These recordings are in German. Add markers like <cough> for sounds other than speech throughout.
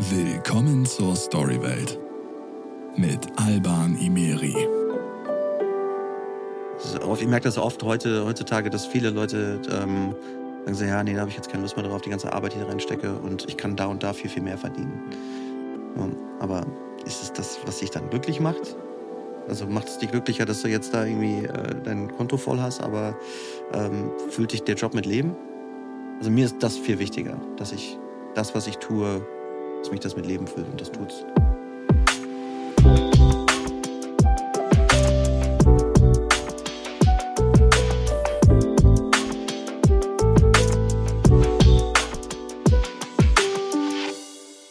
Willkommen zur Storywelt mit Alban Imeri. Ich merke das oft heute, heutzutage, dass viele Leute ähm, sagen ja, nee, da habe ich jetzt keine Lust mehr drauf, die ganze Arbeit, da reinstecke und ich kann da und da viel, viel mehr verdienen. aber ist es das, was dich dann glücklich macht? Also macht es dich glücklicher, dass du jetzt da irgendwie äh, dein Konto voll hast, aber ähm, fühlt dich der Job mit Leben? Also mir ist das viel wichtiger, dass ich das, was ich tue, dass mich das mit Leben füllt und das tut's.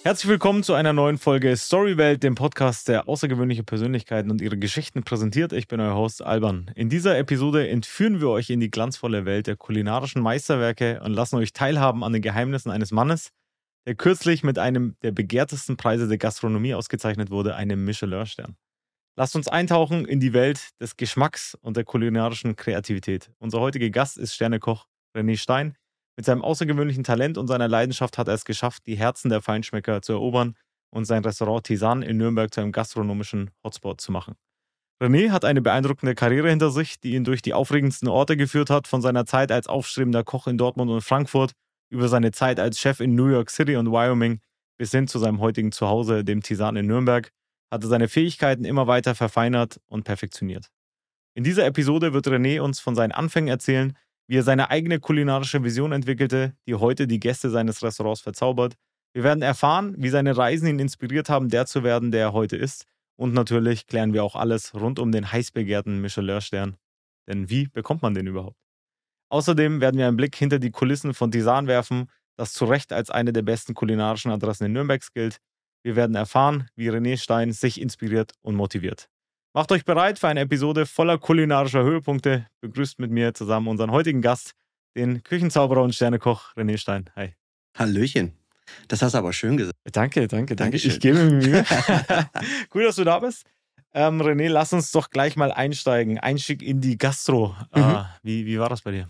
Herzlich willkommen zu einer neuen Folge Storywelt, dem Podcast, der außergewöhnliche Persönlichkeiten und ihre Geschichten präsentiert. Ich bin euer Host Alban. In dieser Episode entführen wir euch in die glanzvolle Welt der kulinarischen Meisterwerke und lassen euch teilhaben an den Geheimnissen eines Mannes, der kürzlich mit einem der begehrtesten Preise der Gastronomie ausgezeichnet wurde, einem Michelin-Stern. Lasst uns eintauchen in die Welt des Geschmacks und der kulinarischen Kreativität. Unser heutiger Gast ist Sternekoch René Stein. Mit seinem außergewöhnlichen Talent und seiner Leidenschaft hat er es geschafft, die Herzen der Feinschmecker zu erobern und sein Restaurant Tisan in Nürnberg zu einem gastronomischen Hotspot zu machen. René hat eine beeindruckende Karriere hinter sich, die ihn durch die aufregendsten Orte geführt hat, von seiner Zeit als aufstrebender Koch in Dortmund und Frankfurt über seine Zeit als Chef in New York City und Wyoming bis hin zu seinem heutigen Zuhause, dem Tisan in Nürnberg, hat er seine Fähigkeiten immer weiter verfeinert und perfektioniert. In dieser Episode wird René uns von seinen Anfängen erzählen, wie er seine eigene kulinarische Vision entwickelte, die heute die Gäste seines Restaurants verzaubert. Wir werden erfahren, wie seine Reisen ihn inspiriert haben, der zu werden, der er heute ist. Und natürlich klären wir auch alles rund um den heiß begehrten Michelin-Stern. Denn wie bekommt man den überhaupt? Außerdem werden wir einen Blick hinter die Kulissen von Tisan werfen, das zu Recht als eine der besten kulinarischen Adressen in Nürnbergs gilt. Wir werden erfahren, wie René Stein sich inspiriert und motiviert. Macht euch bereit für eine Episode voller kulinarischer Höhepunkte. Begrüßt mit mir zusammen unseren heutigen Gast, den Küchenzauberer und Sternekoch René Stein. Hi. Hallöchen. Das hast du aber schön gesagt. Danke, danke, danke. Dankeschön. Ich gebe mir Mühe. <laughs> Gut, dass du da bist. Ähm, René, lass uns doch gleich mal einsteigen. Einstieg in die Gastro. Mhm. Äh, wie, wie war das bei dir?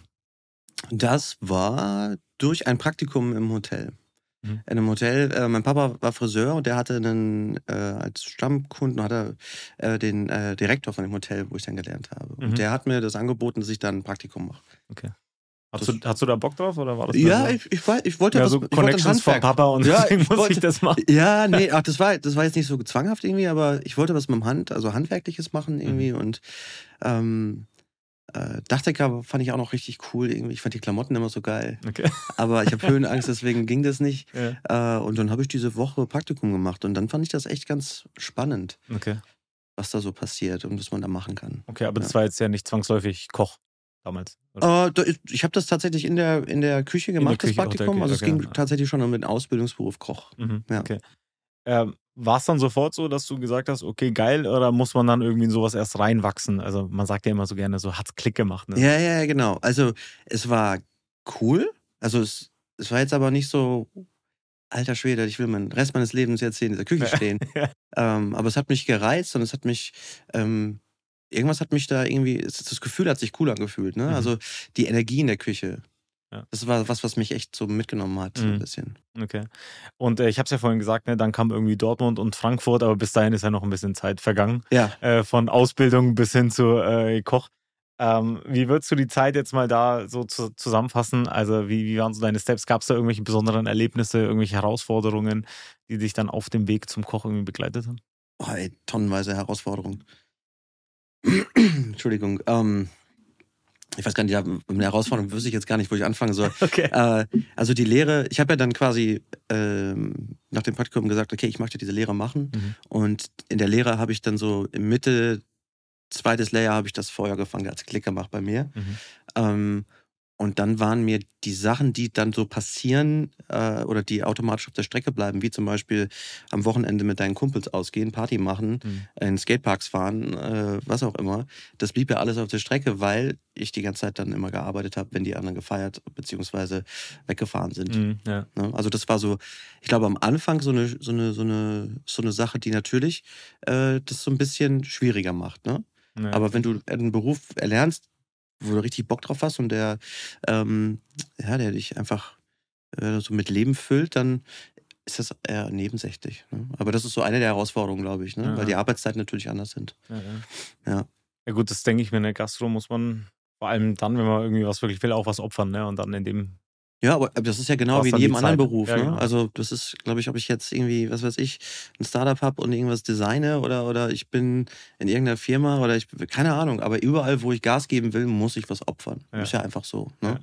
Das war durch ein Praktikum im Hotel mhm. in einem Hotel. Äh, mein Papa war Friseur und der hatte einen, äh, als Stammkunden hat er äh, den äh, Direktor von dem Hotel, wo ich dann gelernt habe. Mhm. Und der hat mir das angeboten, dass ich dann ein Praktikum mache. Okay. Hast du, hast du da Bock drauf oder war das? Ja, ich, ich, ich wollte ja, das. so ich Connections von Papa und ja, <laughs> deswegen muss wollte, ich das machen. Ja, nee, ach, das war, das war jetzt nicht so zwanghaft irgendwie, aber ich wollte was mit dem Hand, also handwerkliches machen irgendwie mhm. und ähm, äh, Dachdecker fand ich auch noch richtig cool. Irgendwie. Ich fand die Klamotten immer so geil. Okay. Aber ich habe Höhenangst, deswegen ging das nicht. <laughs> Ja. Äh, und dann habe ich diese Woche Praktikum gemacht und dann fand ich das echt ganz spannend, okay. was da so passiert und was man da machen kann. Okay, aber ja. das war jetzt ja nicht zwangsläufig Koch damals. Äh, ich habe das tatsächlich in der, in der Küche gemacht, der Küche, das Praktikum. Okay, also es ging tatsächlich schon um den Ausbildungsberuf Koch. Mhm, ja. Okay. Ähm, war es dann sofort so, dass du gesagt hast, okay, geil, oder muss man dann irgendwie in sowas erst reinwachsen? Also man sagt ja immer so gerne, so hat's Klick gemacht. Ne? Ja, ja, genau. Also es war cool. Also es, es war jetzt aber nicht so, alter Schwede, ich will meinen Rest meines Lebens jetzt hier in dieser Küche <laughs> stehen. ja. ähm, aber es hat mich gereizt und es hat mich, ähm, irgendwas hat mich da irgendwie, das Gefühl hat sich cool angefühlt. Ne? Mhm. Also die Energie in der Küche. Ja. Das war was, was mich echt so mitgenommen hat, so ein mhm. bisschen. Okay. Und äh, ich habe es ja vorhin gesagt, ne, dann kam irgendwie Dortmund und Frankfurt, aber bis dahin ist ja noch ein bisschen Zeit vergangen. Ja. Äh, von Ausbildung bis hin zu äh, Koch. Ähm, wie würdest du die Zeit jetzt mal da so zu, zusammenfassen? Also, wie, wie waren so deine Steps? Gab es da irgendwelche besonderen Erlebnisse, irgendwelche Herausforderungen, die dich dann auf dem Weg zum Koch irgendwie begleitet haben? Oh, ey, tonnenweise Herausforderungen. Entschuldigung. Ähm, ich weiß gar nicht, eine Herausforderung wüsste ich jetzt gar nicht, wo ich anfangen soll. <laughs> Okay. Äh, also die Lehre, ich habe ja dann quasi ähm, nach dem Praktikum gesagt, okay, ich möchte diese Lehre machen. Mhm. Und in der Lehre habe ich dann so im Mitte, zweites Layer, habe ich das Feuer gefangen, als Klick gemacht bei mir. Mhm. Ähm, und dann waren mir die Sachen, die dann so passieren äh, oder die automatisch auf der Strecke bleiben, wie zum Beispiel am Wochenende mit deinen Kumpels ausgehen, Party machen, mhm. in Skateparks fahren, äh, was auch immer, das blieb ja alles auf der Strecke, weil ich die ganze Zeit dann immer gearbeitet habe, wenn die anderen gefeiert bzw. weggefahren sind. Mhm, ja. ne? Also das war so, ich glaube am Anfang so eine, so eine, so eine, so eine Sache, die natürlich äh, das so ein bisschen schwieriger macht. Ne? Ja. Aber wenn du einen Beruf erlernst, wo du richtig Bock drauf hast und der, ähm, ja, der dich einfach äh, so mit Leben füllt, dann ist das eher nebensächlich. Ne? Aber das ist so eine der Herausforderungen, glaube ich, ne? Ja. weil die Arbeitszeiten natürlich anders sind. Ja, ja. Ja. ja gut, das denke ich mir, in der Gastro muss man vor allem dann, wenn man irgendwie was wirklich will, auch was opfern, ne? Und dann in dem Ja, aber das ist ja genau wie in jedem anderen. Beruf. Ja, ne? genau. Also das ist, glaube ich, ob ich jetzt irgendwie, was weiß ich, ein Startup habe und irgendwas designe oder, oder ich bin in irgendeiner Firma oder ich, keine Ahnung, aber überall, wo ich Gas geben will, muss ich was opfern. Ja. Ist ja einfach so. Ne? Ja.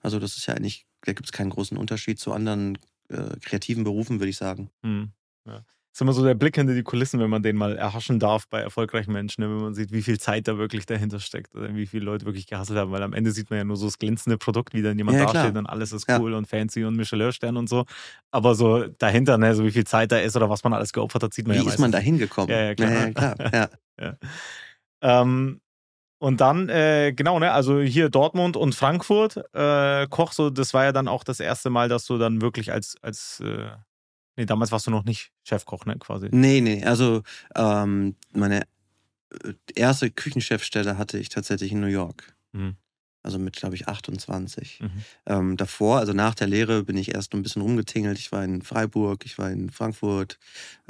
Also das ist ja eigentlich, da gibt es keinen großen Unterschied zu anderen äh, kreativen Berufen, würde ich sagen. Hm. Ja. Ist immer so der Blick hinter die Kulissen, wenn man den mal erhaschen darf bei erfolgreichen Menschen, ne? wenn man sieht, wie viel Zeit da wirklich dahinter steckt oder wie viele Leute wirklich gehasselt haben, weil am Ende sieht man ja nur so das glänzende Produkt, wie dann jemand Ja, klar. dasteht und alles ist Ja. cool und fancy und Michelin-Stern und so. Aber so dahinter, ne, so wie viel Zeit da ist oder was man alles geopfert hat, sieht man Wie ja ist man da hingekommen? Ja, ja, klar. Ja, <laughs> ja, klar. Ja. Ähm, und dann, äh, genau, ne, also hier Dortmund und Frankfurt, äh, Koch, so, das war ja dann auch das erste Mal, dass du dann wirklich als, als äh, nee, damals warst du noch nicht Chefkoch, ne, quasi. Nee, nee, also ähm, meine äh, erste Küchenchefstelle hatte ich tatsächlich in New York. Mhm. Also mit, glaube ich, 28. Mhm. Ähm, davor, also nach der Lehre, bin ich erst ein bisschen rumgetingelt. Ich war in Freiburg, ich war in Frankfurt,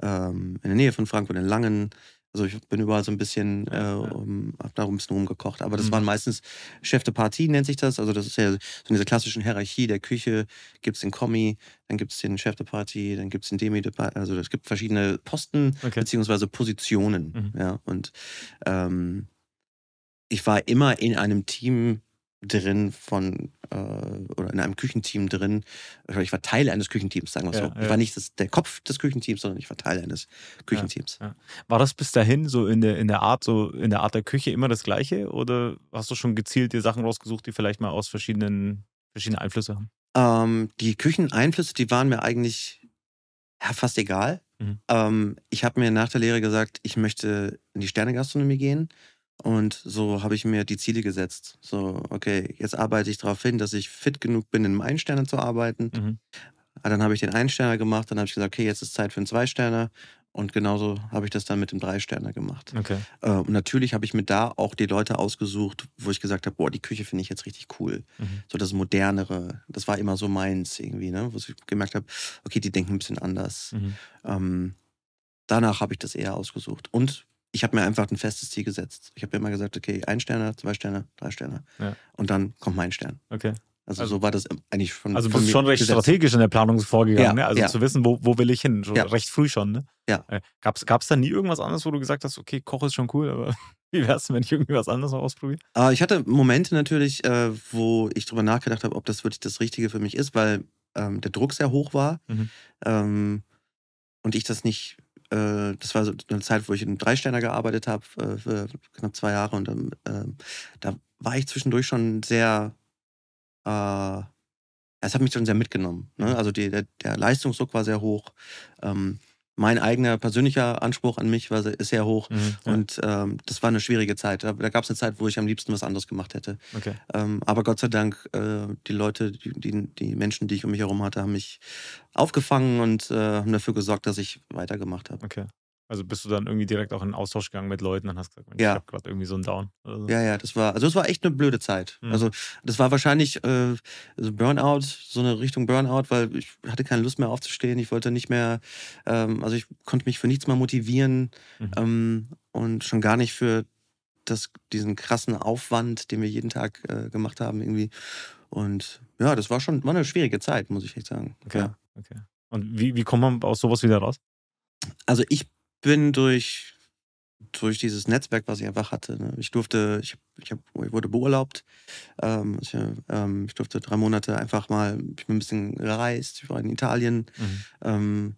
ähm, in der Nähe von Frankfurt, in Langen. Also ich bin überall so ein bisschen, äh, um, hab da ein bisschen rumgekocht. Aber das Mhm. waren meistens Chef de Partie, nennt sich das. Also das ist ja so in dieser klassischen Hierarchie der Küche. Gibt es den Kommi, dann gibt es den Chef de Partie, dann gibt es den Demi de Partie. Also es gibt verschiedene Posten Okay. beziehungsweise Positionen. Mhm. Ja, und ähm, ich war immer in einem Team drin von äh, oder in einem Küchenteam drin. Ich war Teil eines Küchenteams, sagen wir Ja, so. Ich ja. war nicht das, der Kopf des Küchenteams, sondern ich war Teil eines Küchenteams. War das bis dahin so in der, in der Art, so in der Art der Küche immer das Gleiche? Oder hast du schon gezielt dir Sachen rausgesucht, die vielleicht mal aus verschiedenen, verschiedene Einflüsse haben? Ähm, die Kücheneinflüsse, die waren mir eigentlich ja, fast egal. Mhm. Ähm, ich habe mir nach der Lehre gesagt, ich möchte in die Sternegastronomie gehen. Und so habe ich mir die Ziele gesetzt. So, okay, jetzt arbeite ich darauf hin, dass ich fit genug bin, in einem Einsterner zu arbeiten. Mhm. Ah, Dann habe ich den Einsterner gemacht, dann habe ich gesagt, okay, jetzt ist Zeit für einen Zweisterner. Und genauso habe ich das dann mit dem Dreisterner gemacht. Okay. Äh, Und natürlich habe ich mir da auch die Leute ausgesucht, wo ich gesagt habe, boah, die Küche finde ich jetzt richtig cool. Mhm. So das Modernere, das war immer so meins irgendwie, ne? Wo ich gemerkt habe, okay, die denken ein bisschen anders. Mhm. Ähm, danach habe ich das eher ausgesucht. Und ich habe mir einfach ein festes Ziel gesetzt. Ich habe mir immer gesagt, okay, ein Sterner, zwei Sterne, drei Sterne. Ja. Und dann kommt mein Stern. Okay. Also, Also- so war das eigentlich schon. Also von bist du mir schon recht gesetzt. strategisch in der Planung vorgegangen, Ja, ne? Also ja. zu wissen, wo, wo will ich hin? Schon Ja. recht früh schon, ne? Ja. Äh, Gab's, gab's da nie irgendwas anderes, wo du gesagt hast, okay, Koch ist schon cool, aber <laughs> wie wär's, wenn ich irgendwie was anderes noch ausprobiere? Äh, ich hatte Momente natürlich, äh, wo ich drüber nachgedacht habe, ob das wirklich das Richtige für mich ist, weil ähm, der Druck sehr hoch war. Mhm. Ähm, und ich das nicht, äh, das war so eine Zeit, wo ich in Dreisterner gearbeitet habe, äh, für knapp zwei Jahre. Und ähm, da war ich zwischendurch schon sehr, äh, es hat mich schon sehr mitgenommen. Ne? Also die, der, der Leistungsdruck war sehr hoch. Ähm, mein eigener persönlicher Anspruch an mich war sehr, ist sehr hoch. Mhm. Ja. Und ähm, das war eine schwierige Zeit. Da, da gab es eine Zeit, wo ich am liebsten was anderes gemacht hätte. Okay. Ähm, aber Gott sei Dank, äh, die Leute, die, die, die Menschen, die ich um mich herum hatte, haben mich aufgefangen und äh, haben dafür gesorgt, dass ich weitergemacht habe. Okay. Also bist du dann irgendwie direkt auch in den Austausch gegangen mit Leuten und hast gesagt, Mensch, Ja. ich habe gerade irgendwie so einen Down. Oder so. Ja, ja, das war, also es war echt eine blöde Zeit. Mhm. Also das war wahrscheinlich äh, so Burnout, so eine Richtung Burnout, weil ich hatte keine Lust mehr aufzustehen. Ich wollte nicht mehr, ähm, also ich konnte mich für nichts mehr motivieren Mhm. ähm, und schon gar nicht für das, diesen krassen Aufwand, den wir jeden Tag äh, gemacht haben irgendwie. Und ja, das war schon war eine schwierige Zeit, muss ich echt sagen. Okay. Ja. okay. Und wie, wie kommt man aus sowas wieder raus? Also ich bin durch, durch dieses Netzwerk, was ich einfach hatte. Ne? Ich durfte, ich, ich, hab, ich wurde beurlaubt. Ähm, ich, ähm, ich durfte drei Monate einfach mal, ich bin ein bisschen gereist, ich war in Italien Mhm. ähm,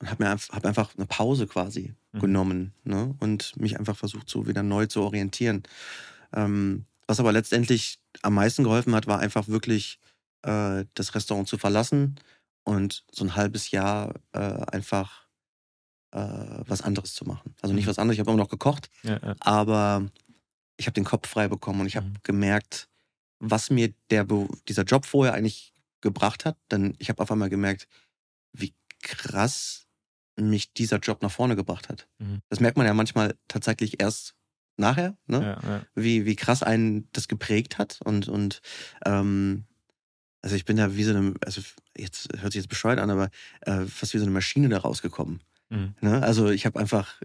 und habe mir einfach, hab einfach eine Pause quasi Mhm. genommen ne? und mich einfach versucht, so wieder neu zu orientieren. Ähm, was aber letztendlich am meisten geholfen hat, war einfach wirklich äh, das Restaurant zu verlassen und so ein halbes Jahr äh, einfach äh, was anderes zu machen. Also nicht Mhm. was anderes, ich habe immer noch gekocht, Ja, ja. aber ich habe den Kopf frei bekommen und ich habe Mhm. gemerkt, was mir der, dieser Job vorher eigentlich gebracht hat. Denn ich habe auf einmal gemerkt, wie krass mich dieser Job nach vorne gebracht hat. Mhm. Das merkt man ja manchmal tatsächlich erst nachher, ne? Ja, ja. wie, wie krass einen das geprägt hat und, und ähm, Also ich bin da wie so eine, also jetzt hört sich jetzt bescheuert an, aber äh, fast wie so eine Maschine da rausgekommen. Mhm. Ne? Also ich habe einfach,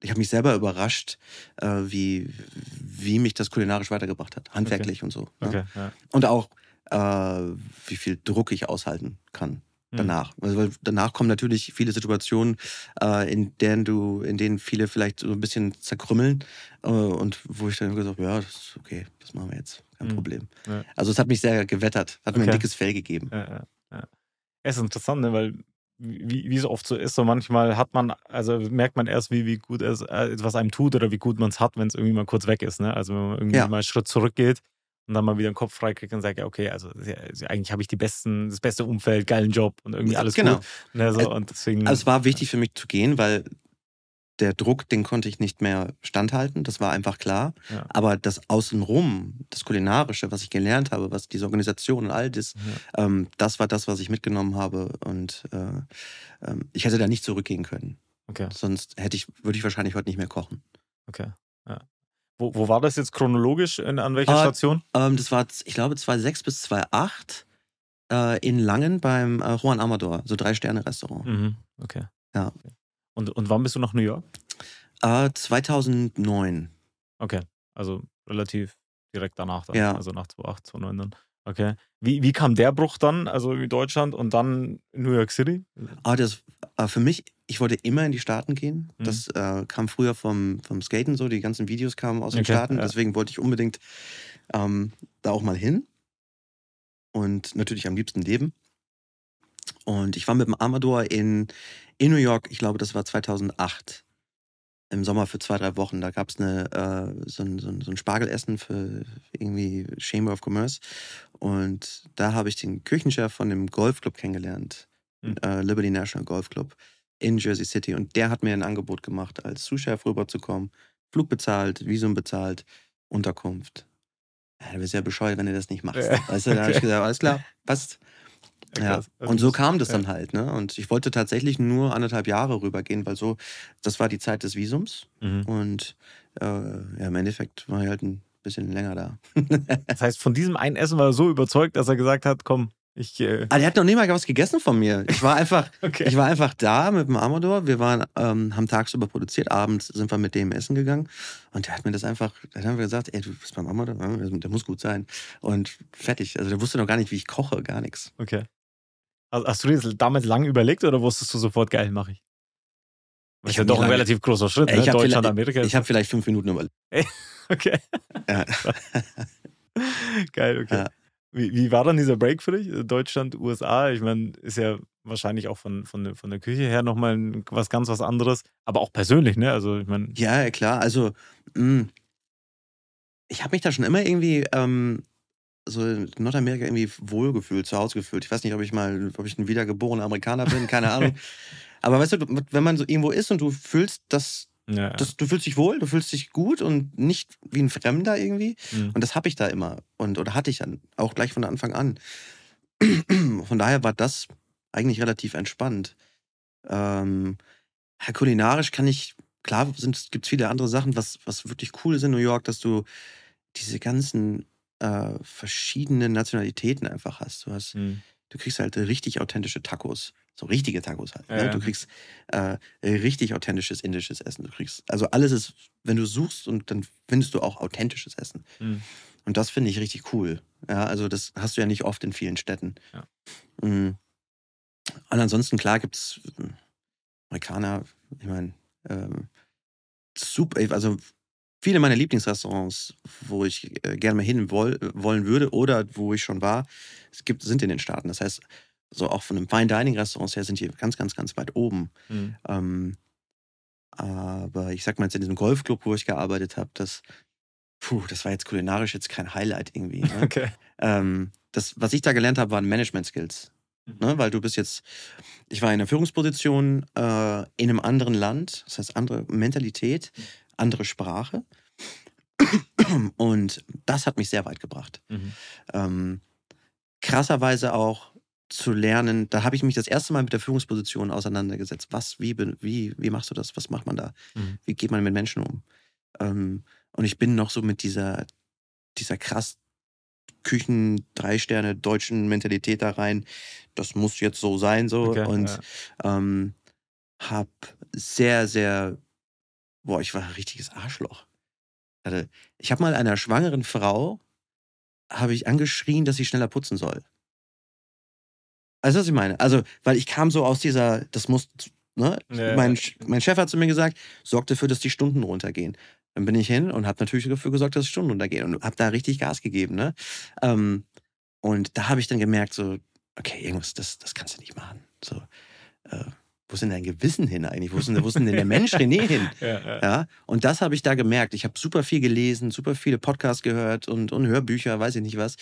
ich habe mich selber überrascht, äh, wie, wie mich das kulinarisch weitergebracht hat, handwerklich und so. Ne? Okay, ja. Und auch, äh, wie viel Druck ich aushalten kann Mhm. danach. Also, weil danach kommen natürlich viele Situationen, äh, in denen du, in denen viele vielleicht so ein bisschen zerkrümmeln äh, und wo ich dann gesagt habe, ja, das ist okay, das machen wir jetzt, kein Mhm. Problem. Ja. Also es hat mich sehr gewettert, hat mir Okay. ein dickes Fell gegeben. Ja, ja, ja. Es ist interessant, ne? weil wie, wie es oft so ist, so manchmal hat man, also merkt man erst, wie, wie gut es äh, etwas einem tut oder wie gut man es hat, wenn es irgendwie mal kurz weg ist. Ne? Also wenn man irgendwie Ja. mal einen Schritt zurückgeht und dann mal wieder den Kopf freikriegt und sagt, ja, okay, also eigentlich habe ich die besten, das beste Umfeld, geilen Job und irgendwie alles genau. gut. Ne? So, und deswegen, Also es war wichtig für mich zu gehen, weil der Druck, den konnte ich nicht mehr standhalten, das war einfach klar. Ja. Aber das Außenrum, das Kulinarische, was ich gelernt habe, was diese Organisation und all das, ja. ähm, das war das, was ich mitgenommen habe. Und äh, ähm, ich hätte da nicht zurückgehen können. okay, Sonst hätte ich, würde ich wahrscheinlich heute nicht mehr kochen. okay. Ja. Wo, wo war das jetzt chronologisch? In, an welcher Ah, Station? Ähm, das war, ich glaube, 2006 bis 2008 äh, in Langen beim äh, Juan Amador, so Drei-Sterne-Restaurant. Mhm. Okay. Ja. Okay. Und, und wann bist du nach New York? Äh, 2009. Okay, also relativ direkt danach dann. Ja. Also nach 2008, 2009 dann. Okay. Wie, wie kam der Bruch dann, also in Deutschland und dann in New York City? Ah, das äh, für mich, ich wollte immer in die Staaten gehen. Mhm. Das äh, kam früher vom, vom Skaten so, die ganzen Videos kamen aus den Okay, Staaten. ja. Deswegen wollte ich unbedingt ähm, da auch mal hin. Und natürlich am liebsten leben. Und ich war mit dem Amador in, in New York, ich glaube, das war 2008. Im Sommer für zwei, drei Wochen. Da gab es eine, äh, so, ein, so, ein, so ein Spargelessen für irgendwie Chamber of Commerce. Und da habe ich den Küchenchef von dem Golfclub kennengelernt. Mhm. Äh, Liberty National Golf Club in Jersey City. Und der hat mir ein Angebot gemacht, als Sous-Chef rüberzukommen. Flug bezahlt, Visum bezahlt, Unterkunft. Ja, du bist ja bescheuert, wenn du das nicht machst. Ja, Weißt du, da habe ich <laughs> okay. gesagt, alles klar, passt. Ja. Also Und so kam das dann halt, ne? Und ich wollte tatsächlich nur anderthalb Jahre rübergehen, weil so, das war die Zeit des Visums. Mhm. Und äh, ja, im Endeffekt war ich halt ein bisschen länger da. <laughs> Das heißt, von diesem einen Essen war er so überzeugt, dass er gesagt hat, komm, ich. Äh, Ah, der hat noch nie mal was gegessen von mir. Ich war einfach, <laughs> okay. ich war einfach da mit dem Amador. Wir waren, ähm, haben tagsüber produziert, abends sind wir mit dem essen gegangen. Und der hat mir das einfach, dann haben wir gesagt, ey, du bist beim Amador, Ja, der muss gut sein. Und fertig. Also der wusste noch gar nicht, wie ich koche, gar nichts. okay. Also, hast du dir das damals lange überlegt oder wusstest du sofort, geil, mache ich? Das Ich ist ja doch ein relativ großer Schritt, ne? ich hab Deutschland, Amerika. Ich habe vielleicht fünf Minuten überlegt. <laughs> okay. Ja. Geil, okay. Ja. Wie, wie war dann dieser Break für dich? Deutschland, USA? Ich meine, ist ja wahrscheinlich auch von, von, der- von der Küche her nochmal was ganz was anderes, aber auch persönlich, ne? Also, ich meine, Ja, ja, klar. Also, mh, ich habe mich da schon immer irgendwie ähm, so in Nordamerika irgendwie wohlgefühlt, zu Hause gefühlt. Ich weiß nicht, ob ich mal, ob ich ein wiedergeborener Amerikaner bin, keine Ahnung. <laughs> Aber weißt du, wenn man so irgendwo ist und du fühlst, dass, ja, dass du fühlst dich wohl, du fühlst dich gut und nicht wie ein Fremder irgendwie. Mhm. Und das habe ich da immer. Und, oder hatte ich dann auch gleich von Anfang an. <clears throat> Von daher war das eigentlich relativ entspannt. Ähm, kulinarisch kann ich, klar gibt es viele andere Sachen, was, was wirklich cool ist in New York, dass du diese ganzen äh, verschiedenen Nationalitäten einfach hast. Du, hast. Mhm. du kriegst halt richtig authentische Tacos. So richtige Tacos halt. Ja, Ne? ja. Du kriegst äh, richtig authentisches indisches Essen. Du kriegst, also alles ist, wenn du suchst und dann findest du auch authentisches Essen. Mhm. Und das finde ich richtig cool. Ja, also das hast du ja nicht oft in vielen Städten. Ja. Mhm. Und ansonsten, klar, gibt es Amerikaner, ich meine, ähm, super, also viele meiner Lieblingsrestaurants, wo ich äh, gerne mal hin woll, wollen würde oder wo ich schon war, es gibt, sind in den Staaten. Das heißt, so auch von einem Fine Dining Restaurants her sind die ganz, ganz, ganz weit oben. Mhm. Ähm, aber ich sag mal jetzt in diesem Golfclub, wo ich gearbeitet habe, das, puh, das war jetzt kulinarisch jetzt kein Highlight irgendwie. Ne? <laughs> Okay. ähm, das, was ich da gelernt habe, waren Management-Skills. Mhm. Ne? Weil du bist jetzt, ich war in einer Führungsposition äh, in einem anderen Land, das heißt andere Mentalität, andere Sprache. Und das hat mich sehr weit gebracht. Mhm. Ähm, krasserweise auch zu lernen, da habe ich mich das erste Mal mit der Führungsposition auseinandergesetzt. Was, wie, wie, wie machst du das? Was macht man da? Mhm. Wie geht man mit Menschen um? Ähm, und ich bin noch so mit dieser, dieser krass Küchen, drei Sterne deutschen Mentalität da rein. Das muss jetzt so sein, so. Okay, und ja. ähm, hab sehr, sehr, boah, ich war ein richtiges Arschloch. Ich habe mal einer schwangeren Frau, habe ich angeschrien, dass sie schneller putzen soll. Also, was ich meine? Also, weil ich kam so aus dieser, das muss, ne? Ja, mein, mein Chef hat zu mir gesagt, sorg dafür, dass die Stunden runtergehen. Dann bin ich hin und habe natürlich dafür gesorgt, dass die Stunden runtergehen und habe da richtig Gas gegeben, ne? Ähm, und da habe ich dann gemerkt, so, okay, irgendwas, das, das kannst du nicht machen. So, äh, wo ist denn dein Gewissen hin eigentlich? Wo ist denn, wo ist denn der Mensch <laughs> René hin? Ja, ja. Ja, und das habe ich da gemerkt. Ich habe super viel gelesen, super viele Podcasts gehört und, und Hörbücher, weiß ich nicht was,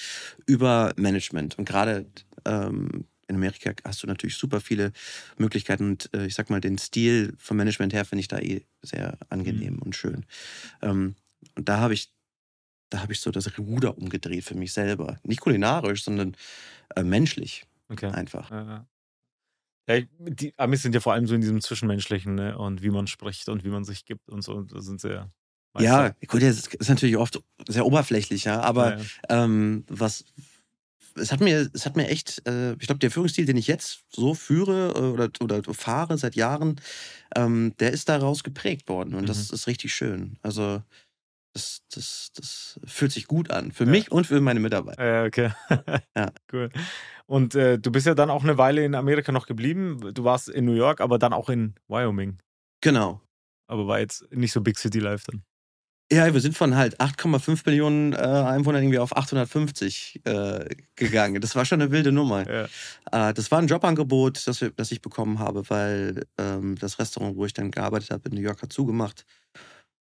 über Management. Und gerade ähm, in Amerika hast du natürlich super viele Möglichkeiten und äh, ich sag mal, den Stil vom Management her finde ich da eh sehr angenehm und schön. Ähm, und da habe ich, da habe ich so das Ruder umgedreht für mich selber. Nicht kulinarisch, sondern äh, menschlich Okay. einfach. Ja, ja. Die Amis sind ja vor allem so in diesem Zwischenmenschlichen ne? und wie man spricht und wie man sich gibt und so. Da sind sie ja. Ja, gut, das ist natürlich oft sehr oberflächlich, ja, aber ja, ja. ähm, was es hat mir es hat mir echt äh, ich glaube der Führungsstil den ich jetzt so führe äh, oder oder fahre seit Jahren ähm, der ist daraus geprägt worden und das Mhm. ist richtig schön also das, das, das fühlt sich gut an für Ja. mich und für meine Mitarbeiter Ja, okay. <laughs> Ja. Cool. Und äh, du bist ja dann auch eine Weile in Amerika noch geblieben. Du warst in New York, aber dann auch in Wyoming. genau Aber war jetzt nicht so Big City Life dann. ja wir sind von halt 8,5 Millionen äh, Einwohnern irgendwie auf 850 äh, gegangen das war schon eine wilde Nummer Ja. Äh, das war ein Jobangebot, das, wir, das ich bekommen habe, weil ähm, das Restaurant, wo ich dann gearbeitet habe, in New York hat zugemacht.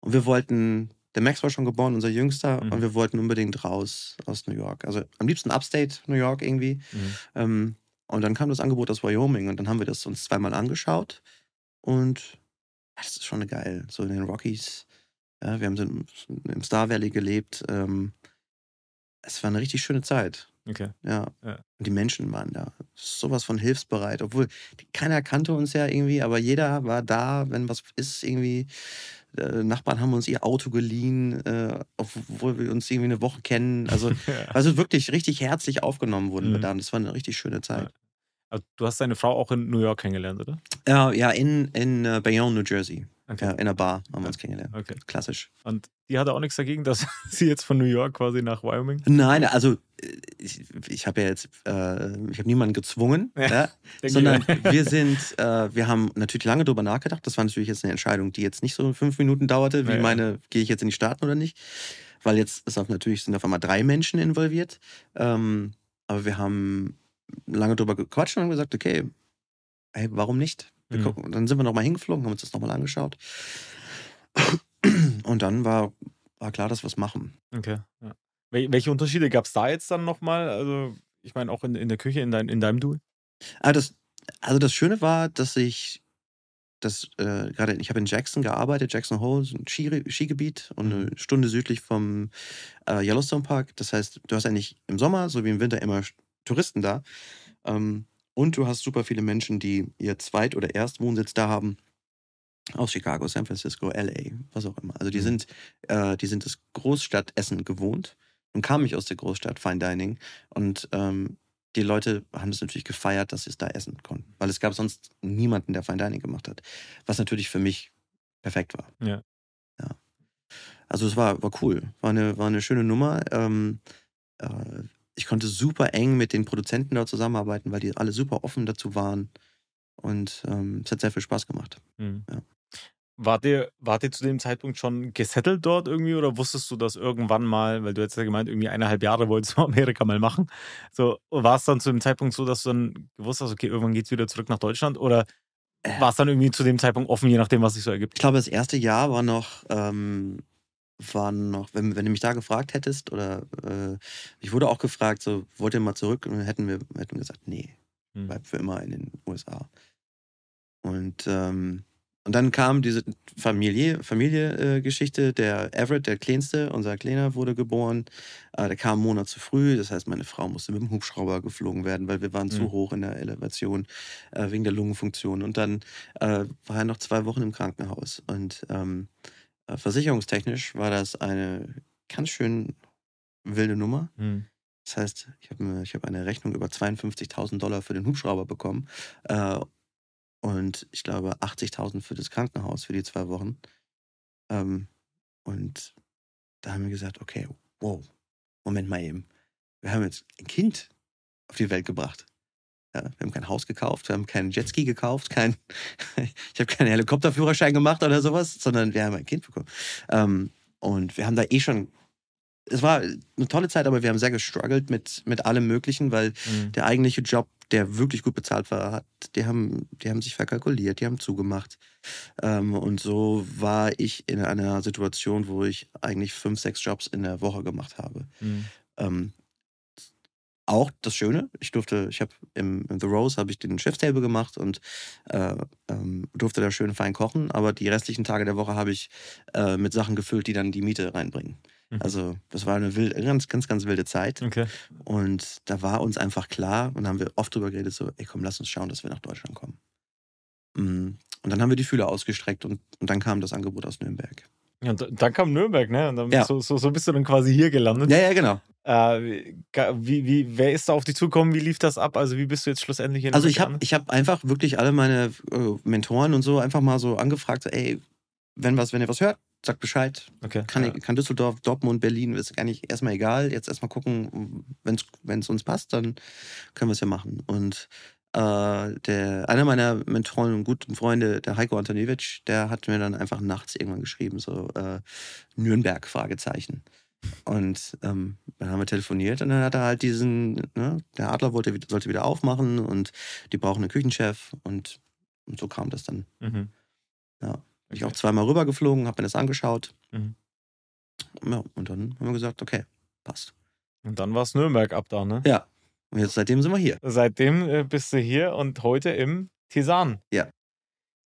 Und wir wollten, der Max war schon geboren, unser Jüngster, Mhm. und wir wollten unbedingt raus aus New York. Also am liebsten Upstate New York irgendwie. Mhm. Ähm, und dann kam das Angebot aus Wyoming und dann haben wir das uns zweimal angeschaut. Und ja, das ist schon geil. So in den Rockies. Ja, wir haben so im, Star Valley gelebt. Ähm, es war eine richtig schöne Zeit. Okay. Ja. Ja. Und die Menschen waren da. Sowas von hilfsbereit. Obwohl keiner kannte uns ja irgendwie, aber jeder war da, wenn was ist, irgendwie. Äh, Nachbarn haben uns ihr Auto geliehen, äh, obwohl wir uns irgendwie eine Woche kennen. Also, <laughs> ja. also wirklich richtig herzlich aufgenommen wurden wir Mhm. da. Und das war eine richtig schöne Zeit. Also, du hast deine Frau auch in New York kennengelernt, oder? Ja, ja in, in äh, Bayonne, New Jersey. Okay. Ja, in einer Bar haben wir uns kennengelernt. Okay. Klassisch. Und die hatte auch nichts dagegen, dass <laughs> sie jetzt von New York quasi nach Wyoming. Nein, also äh, ich, ich habe ja jetzt, äh, ich habe niemanden gezwungen, Ja, ja, <laughs> sondern wir sind, äh, wir haben natürlich lange drüber nachgedacht. Das war natürlich jetzt eine Entscheidung, die jetzt nicht so fünf Minuten dauerte, wie Ja, meine, gehe ich jetzt in die Staaten oder nicht? Weil jetzt ist auch natürlich sind auf einmal drei Menschen involviert. Ähm, aber wir haben lange drüber gequatscht und haben gesagt, okay, ey, warum nicht? Wir Mhm. gucken, dann sind wir nochmal hingeflogen, haben uns das nochmal angeschaut. Und dann war, war klar, dass wir es machen. Okay. Ja. Wel welche Unterschiede gab es da jetzt dann nochmal? Also, ich meine, auch in, in der Küche, in, dein, in deinem Duel? Ah, das, also das Schöne war, dass ich das äh, gerade, ich habe in Jackson gearbeitet, Jackson Hole, ein Ski, Skigebiet und eine Mhm. Stunde südlich vom äh, Yellowstone Park. Das heißt, du hast eigentlich im Sommer so wie im Winter immer Touristen da. Ähm, und du hast super viele Menschen, die ihr Zweit- oder Erstwohnsitz da haben. Aus Chicago, San Francisco, LA, was auch immer. Also die Mhm. sind, äh, die sind das Großstadtessen gewohnt und kamen nicht aus der Großstadt Fine Dining. Und ähm, die Leute haben es natürlich gefeiert, dass sie es da essen konnten. Weil es gab sonst niemanden, der Fine Dining gemacht hat. Was natürlich für mich perfekt war. Ja. Ja. Also es war, war cool. War eine, war eine schöne Nummer. Ähm, äh, ich konnte super eng mit den Produzenten da zusammenarbeiten, weil die alle super offen dazu waren. Und ähm, es hat sehr viel Spaß gemacht. Mhm. Ja. Wart ihr, wart ihr zu dem Zeitpunkt schon gesettelt dort irgendwie oder wusstest du das irgendwann mal, weil du jetzt ja gemeint, irgendwie eineinhalb Jahre wolltest du <laughs> Amerika mal machen? So, war es dann zu dem Zeitpunkt so, dass du dann gewusst hast, okay, irgendwann geht's wieder zurück nach Deutschland oder war es dann irgendwie zu dem Zeitpunkt offen, je nachdem, was sich so ergibt? Ich glaube, das erste Jahr war noch, ähm, war noch, wenn, wenn du mich da gefragt hättest, oder äh, ich wurde auch gefragt, so, wollt ihr mal zurück? Und dann hätten wir hätten wir gesagt, nee, Hm. bleib für immer in den USA. Und, ähm, und dann kam diese Familie, Familie äh, Geschichte. Der Everett, der Kleinste, unser Kleiner, wurde geboren. Äh, der kam einen Monat zu früh. Das heißt, meine Frau musste mit dem Hubschrauber geflogen werden, weil wir waren zu Mhm. hoch in der Elevation äh, wegen der Lungenfunktion. Und dann äh, war er noch zwei Wochen im Krankenhaus. Und ähm, äh, versicherungstechnisch war das eine ganz schön wilde Nummer. Hm. Das heißt, ich habe hab eine Rechnung über 52.000 Dollar für den Hubschrauber bekommen äh, und ich glaube 80.000 für das Krankenhaus für die zwei Wochen. Ähm, und da haben wir gesagt, okay, wow, Moment mal eben. Wir haben jetzt ein Kind auf die Welt gebracht. Ja, wir haben kein Haus gekauft, wir haben keinen Jetski gekauft, kein, <laughs> ich habe keinen Helikopterführerschein gemacht oder sowas, sondern wir haben ein Kind bekommen. Ähm, und wir haben da eh schon es war eine tolle Zeit, aber wir haben sehr gestruggelt mit, mit allem Möglichen, weil mhm. der eigentliche Job, der wirklich gut bezahlt war, hat, die, haben, die haben sich verkalkuliert, die haben zugemacht. Ähm, und so war ich in einer Situation, wo ich eigentlich fünf, sechs Jobs in der Woche gemacht habe. Mhm. Ähm, auch das Schöne, ich durfte, ich habe im, im, The Rose habe ich den Chefstable gemacht und äh, ähm, durfte da schön fein kochen, aber die restlichen Tage der Woche habe ich äh, mit Sachen gefüllt, die dann die Miete reinbringen. Mhm. Also das war eine wilde, ganz, ganz, ganz wilde Zeit. Okay. Und da war uns einfach klar, und haben wir oft drüber geredet, so, ey komm, lass uns schauen, dass wir nach Deutschland kommen. Mm. Und dann haben wir die Fühler ausgestreckt und, und dann kam das Angebot aus Nürnberg. Ja, und dann kam Nürnberg, ne? Und dann ja. so, so, so bist du dann quasi hier gelandet. Ja, ja, genau. Äh, wie, wie, wer ist da auf dich zugekommen? Wie lief das ab? Also, wie bist du jetzt schlussendlich in Also, ich habe hab einfach wirklich alle meine äh, Mentoren und so einfach mal so angefragt, ey, wenn was, wenn ihr was hört, sagt Bescheid. Okay. Kann, ja. kann Düsseldorf, Dortmund, Berlin, ist eigentlich erstmal egal. Jetzt erstmal gucken, wenn es uns passt, dann können wir es ja machen. Und äh, der, einer meiner Mentoren und guten Freunde, der Heiko Antoniewicz, der hat mir dann einfach nachts irgendwann geschrieben, so äh, Nürnberg, Fragezeichen. Und ähm, dann haben wir telefoniert und dann hat er halt diesen, ne, der Adler wollte, sollte wieder aufmachen und die brauchen einen Küchenchef und, und so kam das dann. Mhm. Ja. Bin ich auch zweimal rübergeflogen, habe mir das angeschaut. Mhm. Ja, und dann haben wir gesagt, okay, passt. Und dann war es Nürnberg ab da, ne? Ja. Und jetzt seitdem sind wir hier. Seitdem äh, bist du hier und heute im Tisan. Ja.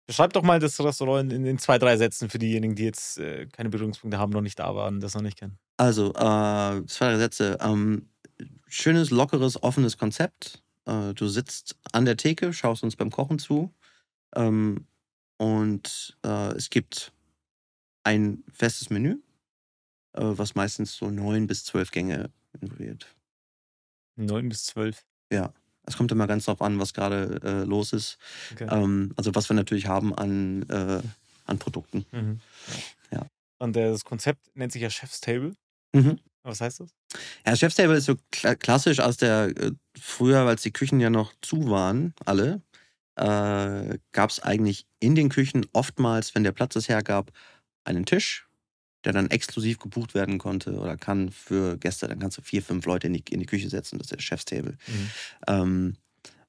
Beschreib doch mal das Restaurant in, in zwei, drei Sätzen für diejenigen, die jetzt äh, keine Berührungspunkte haben, noch nicht da waren, das noch nicht kennen. Also, äh, zwei, drei Sätze. Ähm, schönes, lockeres, offenes Konzept. Äh, du sitzt an der Theke, schaust uns beim Kochen zu. Ähm, und äh, es gibt ein festes Menü, äh, was meistens so neun bis zwölf Gänge involviert. Neun bis zwölf? Ja. Es kommt immer ganz drauf an, was gerade äh, los ist. Okay. Ähm, also was wir natürlich haben an, äh, an Produkten. Mhm. Ja. Und das Konzept nennt sich ja Chef's Table. Mhm. Was heißt das? Ja, Chef's Table ist so klassisch aus der äh, früher, als die Küchen ja noch zu waren, alle, äh, gab es eigentlich in den Küchen oftmals, wenn der Platz es hergab, einen Tisch, der dann exklusiv gebucht werden konnte oder kann für Gäste. Dann kannst du vier, fünf Leute in die, in die Küche setzen. Das ist der Chefstable. Mhm. Ähm,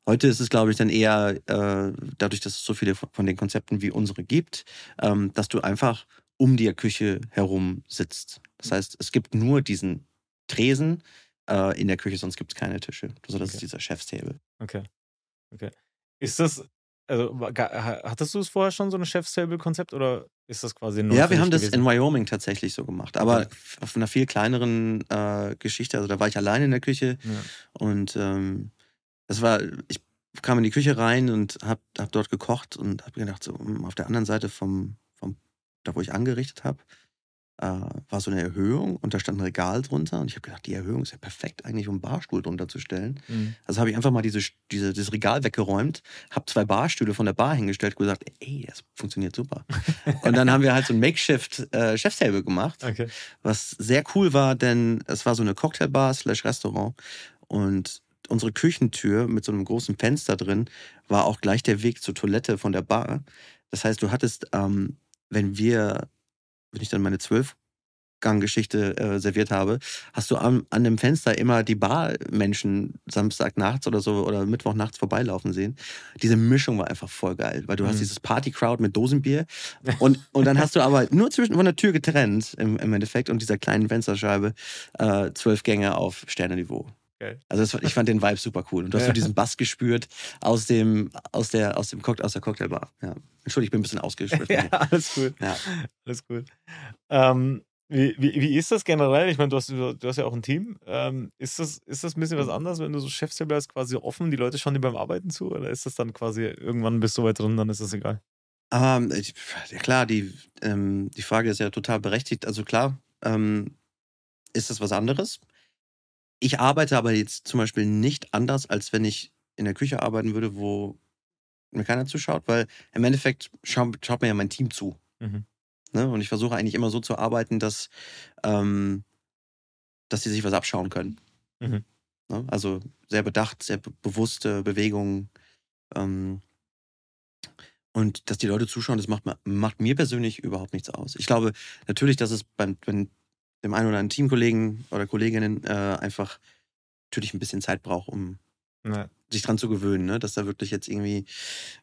heute ist es, glaube ich, dann eher äh, dadurch, dass es so viele von den Konzepten wie unsere gibt, ähm, dass du einfach um die Küche herum sitzt. Das heißt, es gibt nur diesen Tresen äh, in der Küche, sonst gibt es keine Tische. Also das okay. ist dieser Chefstable. Okay. Okay. Ist das, also hattest du es vorher schon so ein Chefstable-Konzept oder ist das quasi nur? Ja, wir haben das gewesen? in Wyoming tatsächlich so gemacht, aber okay. auf einer viel kleineren äh, Geschichte. Also da war ich allein in der Küche ja. und ähm, das war, ich kam in die Küche rein und habe hab dort gekocht und habe gedacht, so hm, auf der anderen Seite vom, vom da wo ich angerichtet habe, äh, war so eine Erhöhung und da stand ein Regal drunter und ich habe gedacht, die Erhöhung ist ja perfekt eigentlich, um einen Barstuhl drunter zu stellen. Mhm. Also habe ich einfach mal diese, diese, das Regal weggeräumt, habe zwei Barstühle von der Bar hingestellt und gesagt, ey, das funktioniert super. <laughs> und dann haben wir halt so ein Makeshift äh, Chefstable gemacht, okay. was sehr cool war, denn es war so eine Cocktailbar slash Restaurant und unsere Küchentür mit so einem großen Fenster drin war auch gleich der Weg zur Toilette von der Bar. Das heißt, du hattest, ähm, wenn wir wenn ich dann meine zwölf Geschichte äh, serviert habe, hast du an, an dem Fenster immer die Barmenschen Samstag nachts oder so oder Mittwoch nachts vorbeilaufen sehen. Diese Mischung war einfach voll geil, weil du mhm. hast dieses Party-Crowd mit Dosenbier und, und dann hast du aber nur zwischen von der Tür getrennt im, im Endeffekt und dieser kleinen Fensterscheibe äh, zwölf Gänge auf Sternenniveau. Geil. Also das, ich fand den Vibe super cool. Und du hast ja. so diesen Bass gespürt aus dem, aus der, aus dem Cocktail, aus der Cocktailbar. Ja. Entschuldigung, ich bin ein bisschen ausgeschwitzt. <laughs> ja, alles gut. Ja. Alles gut. Ähm, wie, wie, wie ist das generell? Ich meine, du hast, du hast ja auch ein Team. Ähm, ist, das, ist das ein bisschen was anderes, wenn du so Chefstable bist, quasi offen, die Leute schauen dir beim Arbeiten zu? Oder ist das dann quasi, irgendwann bist du weit drin, dann ist das egal? Ähm, ja klar, die, ähm, die Frage ist ja total berechtigt. Also klar, ähm, ist das was anderes? Ich arbeite aber jetzt zum Beispiel nicht anders, als wenn ich in der Küche arbeiten würde, wo mir keiner zuschaut, weil im Endeffekt schaut, schaut mir ja mein Team zu. Mhm. Ne? Und ich versuche eigentlich immer so zu arbeiten, dass, ähm, dass sie sich was abschauen können. Mhm. Ne? Also sehr bedacht, sehr be bewusste Bewegungen. Ähm, und dass die Leute zuschauen, das macht, macht, mir persönlich überhaupt nichts aus. Ich glaube natürlich, dass es beim, beim dem einen oder anderen Teamkollegen oder Kolleginnen äh, einfach natürlich ein bisschen Zeit braucht, um ja. sich dran zu gewöhnen, ne? dass da wirklich jetzt irgendwie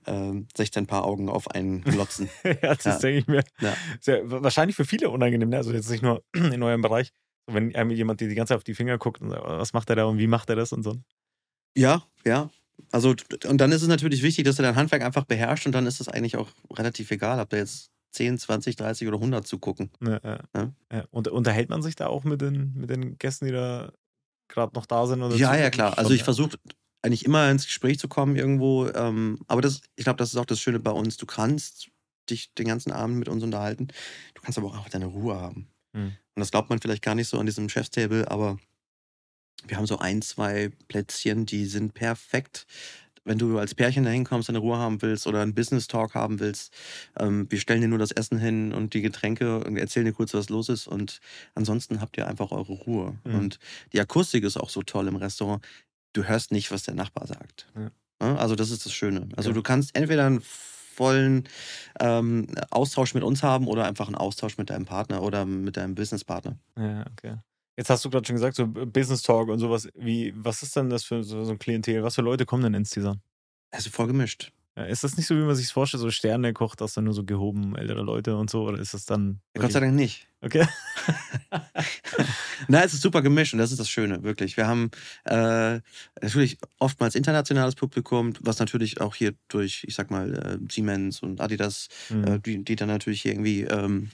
äh, 16 Paar Augen auf einen glotzen. <laughs> ja, das Ja. denke ich mir. Ja. Sehr, wahrscheinlich für viele unangenehm, ne? also jetzt nicht nur <clears throat> in eurem Bereich, wenn einem jemand die, die ganze Zeit auf die Finger guckt und sagt, was macht er da und wie macht er das und so. Ja, ja. Also, und dann ist es natürlich wichtig, dass er dein Handwerk einfach beherrscht und dann ist es eigentlich auch relativ egal, ob da jetzt 10, 20, 30 oder 100 zugucken. Ja, ja. Ja. Und unterhält man sich da auch mit den, mit den Gästen, die da gerade noch da sind? Oder Ja, ja, klar. Also Schon, ich versuche eigentlich immer ins Gespräch zu kommen irgendwo. Ähm, aber das, ich glaube, das ist auch das Schöne bei uns. Du kannst dich den ganzen Abend mit uns unterhalten. Du kannst aber auch deine Ruhe haben. Hm. Und das glaubt man vielleicht gar nicht so an diesem Chefstable, aber wir haben so ein, zwei Plätzchen, die sind perfekt. Wenn du als Pärchen da hinkommst, deine Ruhe haben willst oder einen Business Talk haben willst, ähm, wir stellen dir nur das Essen hin und die Getränke und erzählen dir kurz, was los ist. Und ansonsten habt ihr einfach eure Ruhe. Mhm. Und die Akustik ist auch so toll im Restaurant. Du hörst nicht, was der Nachbar sagt. Ja, Also, das ist das Schöne. Also, Ja. du kannst entweder einen vollen ähm, Austausch mit uns haben oder einfach einen Austausch mit deinem Partner oder mit deinem Businesspartner. Ja, okay. Jetzt hast du gerade schon gesagt, so Business Talk und sowas. Wie, was ist denn das für so, so ein Klientel? Was für Leute kommen denn ins Design? Also, voll gemischt. Ja, ist das nicht so, wie man sich vorstellt, so Sterne kocht, das dann nur so gehoben ältere Leute und so? Oder ist das dann. Ja, Gott sei Dank nicht. Okay. <laughs> Na, es ist super gemischt und das ist das Schöne, wirklich. Wir haben äh, natürlich oftmals internationales Publikum, was natürlich auch hier durch, ich sag mal, äh, Siemens und Adidas, Mhm. äh, die, die dann natürlich hier irgendwie ähm,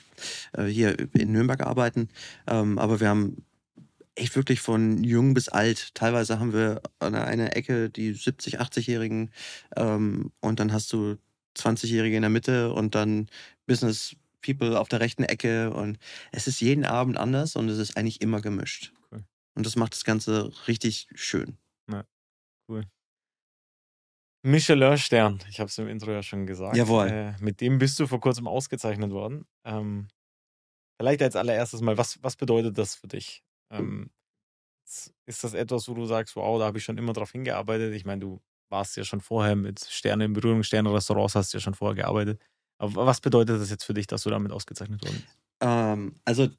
äh, hier in Nürnberg arbeiten. Ähm, aber wir haben echt wirklich von jung bis alt. Teilweise haben wir an einer Ecke die 70, 80-Jährigen ähm, und dann hast du 20-Jährige in der Mitte und dann Business People auf der rechten Ecke und es ist jeden Abend anders und es ist eigentlich immer gemischt. Cool. Und das macht das Ganze richtig schön. Michelin-Stern, ich habe es im Intro ja schon gesagt. Jawohl. Äh, mit dem bist du vor kurzem ausgezeichnet worden. Ähm, vielleicht als allererstes mal, was, was bedeutet das für dich? Ähm, ist das etwas, wo du sagst, wow, da habe ich schon immer drauf hingearbeitet? Ich meine, du warst ja schon vorher mit Sterne in Berührung, Sterne-Restaurants hast ja schon vorher gearbeitet. Aber was bedeutet das jetzt für dich, dass du damit ausgezeichnet worden bist? Ähm, also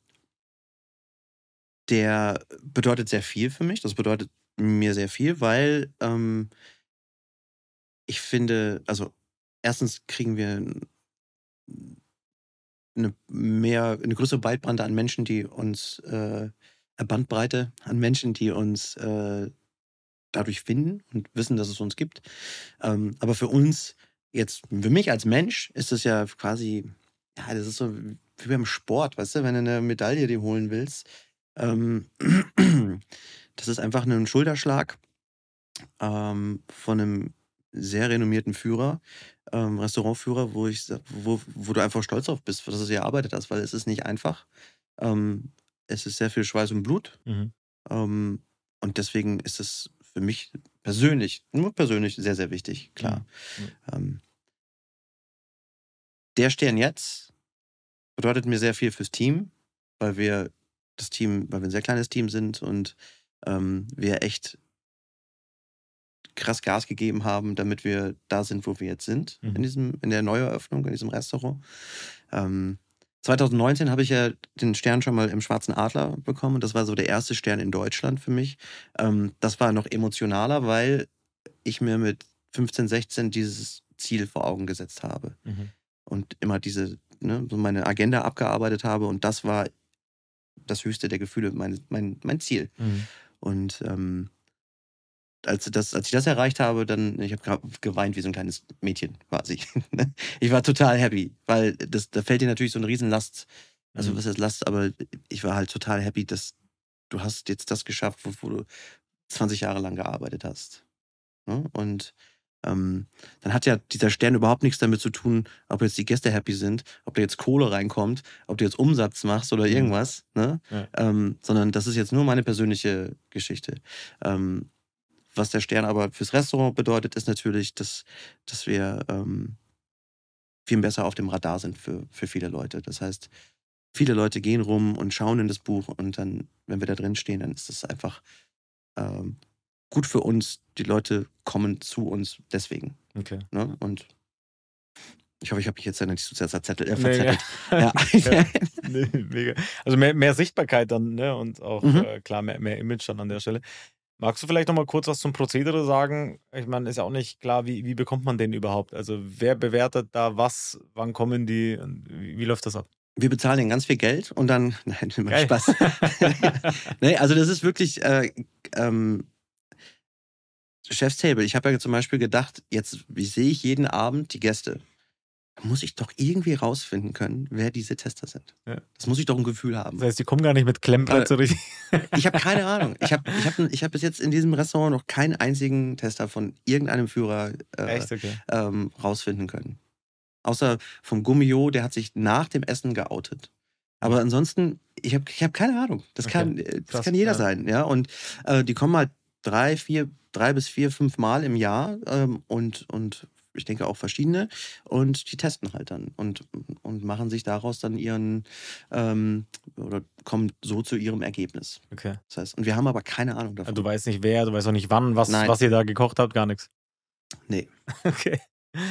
der bedeutet sehr viel für mich. Das bedeutet mir sehr viel, weil ähm, ich finde, also erstens kriegen wir eine mehr, eine größere Bandbreite an Menschen, die uns äh, Bandbreite an Menschen, die uns äh, dadurch finden und wissen, dass es uns gibt. Ähm, aber für uns jetzt, für mich als Mensch, ist es ja quasi, ja, das ist so wie beim Sport, weißt du, wenn du eine Medaille dir holen willst. Ähm, <clears throat> das ist einfach ein Schulterschlag ähm, von einem sehr renommierten Führer, ähm, Restaurantführer, wo ich wo, wo du einfach stolz drauf bist, dass du erarbeitet hast, weil es ist nicht einfach. Ähm, es ist sehr viel Schweiß und Blut. Mhm. Ähm, und deswegen ist es für mich persönlich, nur persönlich, sehr, sehr wichtig, klar. Mhm. Ähm, der Stern jetzt bedeutet mir sehr viel fürs Team, weil wir das Team, weil wir ein sehr kleines Team sind und ähm, wir echt krass Gas gegeben haben, damit wir da sind, wo wir jetzt sind, Mhm. in diesem, in der Neueröffnung, in diesem Restaurant. Ähm, 2019 habe ich ja den Stern schon mal im Schwarzen Adler bekommen. und Das war so der erste Stern in Deutschland für mich. Ähm, das war noch emotionaler, weil ich mir mit 15, 16 dieses Ziel vor Augen gesetzt habe Mhm. und immer diese, ne, so meine Agenda abgearbeitet habe und das war das höchste der Gefühle, mein, mein, mein Ziel. Mhm. Und ähm, als, das, als ich das erreicht habe, dann, ich habe geweint wie so ein kleines Mädchen quasi. <laughs> ich war total happy, weil das, da fällt dir natürlich so eine Riesenlast, also Mhm. was ist Last, aber ich war halt total happy, dass du hast jetzt das geschafft, wo, wo du 20 Jahre lang gearbeitet hast. Ne? Und ähm, dann hat ja dieser Stern überhaupt nichts damit zu tun, ob jetzt die Gäste happy sind, ob da jetzt Kohle reinkommt, ob du jetzt Umsatz machst oder irgendwas, ne? Ja. Ähm, sondern das ist jetzt nur meine persönliche Geschichte. Ähm, was der Stern aber fürs Restaurant bedeutet, ist natürlich, dass, dass wir ähm, viel besser auf dem Radar sind für, für viele Leute. Das heißt, viele Leute gehen rum und schauen in das Buch und dann, wenn wir da drin stehen, dann ist das einfach ähm, gut für uns. Die Leute kommen zu uns deswegen. Okay. Ne? Und ich hoffe, ich habe mich jetzt ja nicht zu sehr zerzettelt, äh, Nee, verzettelt. <laughs> Ja. Ja. <laughs> Nee, mega. Also mehr, mehr Sichtbarkeit dann, ne? Und auch Mhm. äh, klar, mehr, mehr Image dann an der Stelle. Magst du vielleicht noch mal kurz was zum Prozedere sagen? Ich meine, ist ja auch nicht klar, wie, wie bekommt man den überhaupt? Also wer bewertet da was? Wann kommen die? Wie, wie läuft das ab? Wir bezahlen denen ganz viel Geld und dann, <laughs> nein, immer Geil. Spaß. <laughs> nee, also das ist wirklich äh, ähm, Chefstable. Ich habe ja zum Beispiel gedacht, jetzt sehe ich jeden Abend die Gäste. Muss ich doch irgendwie rausfinden können, wer diese Tester sind. Ja. Das muss ich doch ein Gefühl haben. Das heißt, die kommen gar nicht mit Klemmbrett so richtig. Ich habe keine <laughs> Ahnung. Ich habe ich hab, ich hab bis jetzt in diesem Restaurant noch keinen einzigen Tester von irgendeinem Führer äh, okay. ähm, rausfinden können. Außer vom Gummio, der hat sich nach dem Essen geoutet. Aber ansonsten, ich habe ich hab keine Ahnung. Das, Okay. kann, äh, das Krass, kann jeder ja. sein. Ja? Und äh, die kommen halt drei, vier, drei bis vier, fünf Mal im Jahr ähm, und, und ich denke auch verschiedene. Und die testen halt dann und, und machen sich daraus dann ihren ähm, oder kommen so zu ihrem Ergebnis. okay. Das heißt, und wir haben aber keine Ahnung davon. Also du weißt nicht wer, du weißt auch nicht wann, was, Nein. was ihr da gekocht habt, gar nichts. Nee. <laughs> Okay.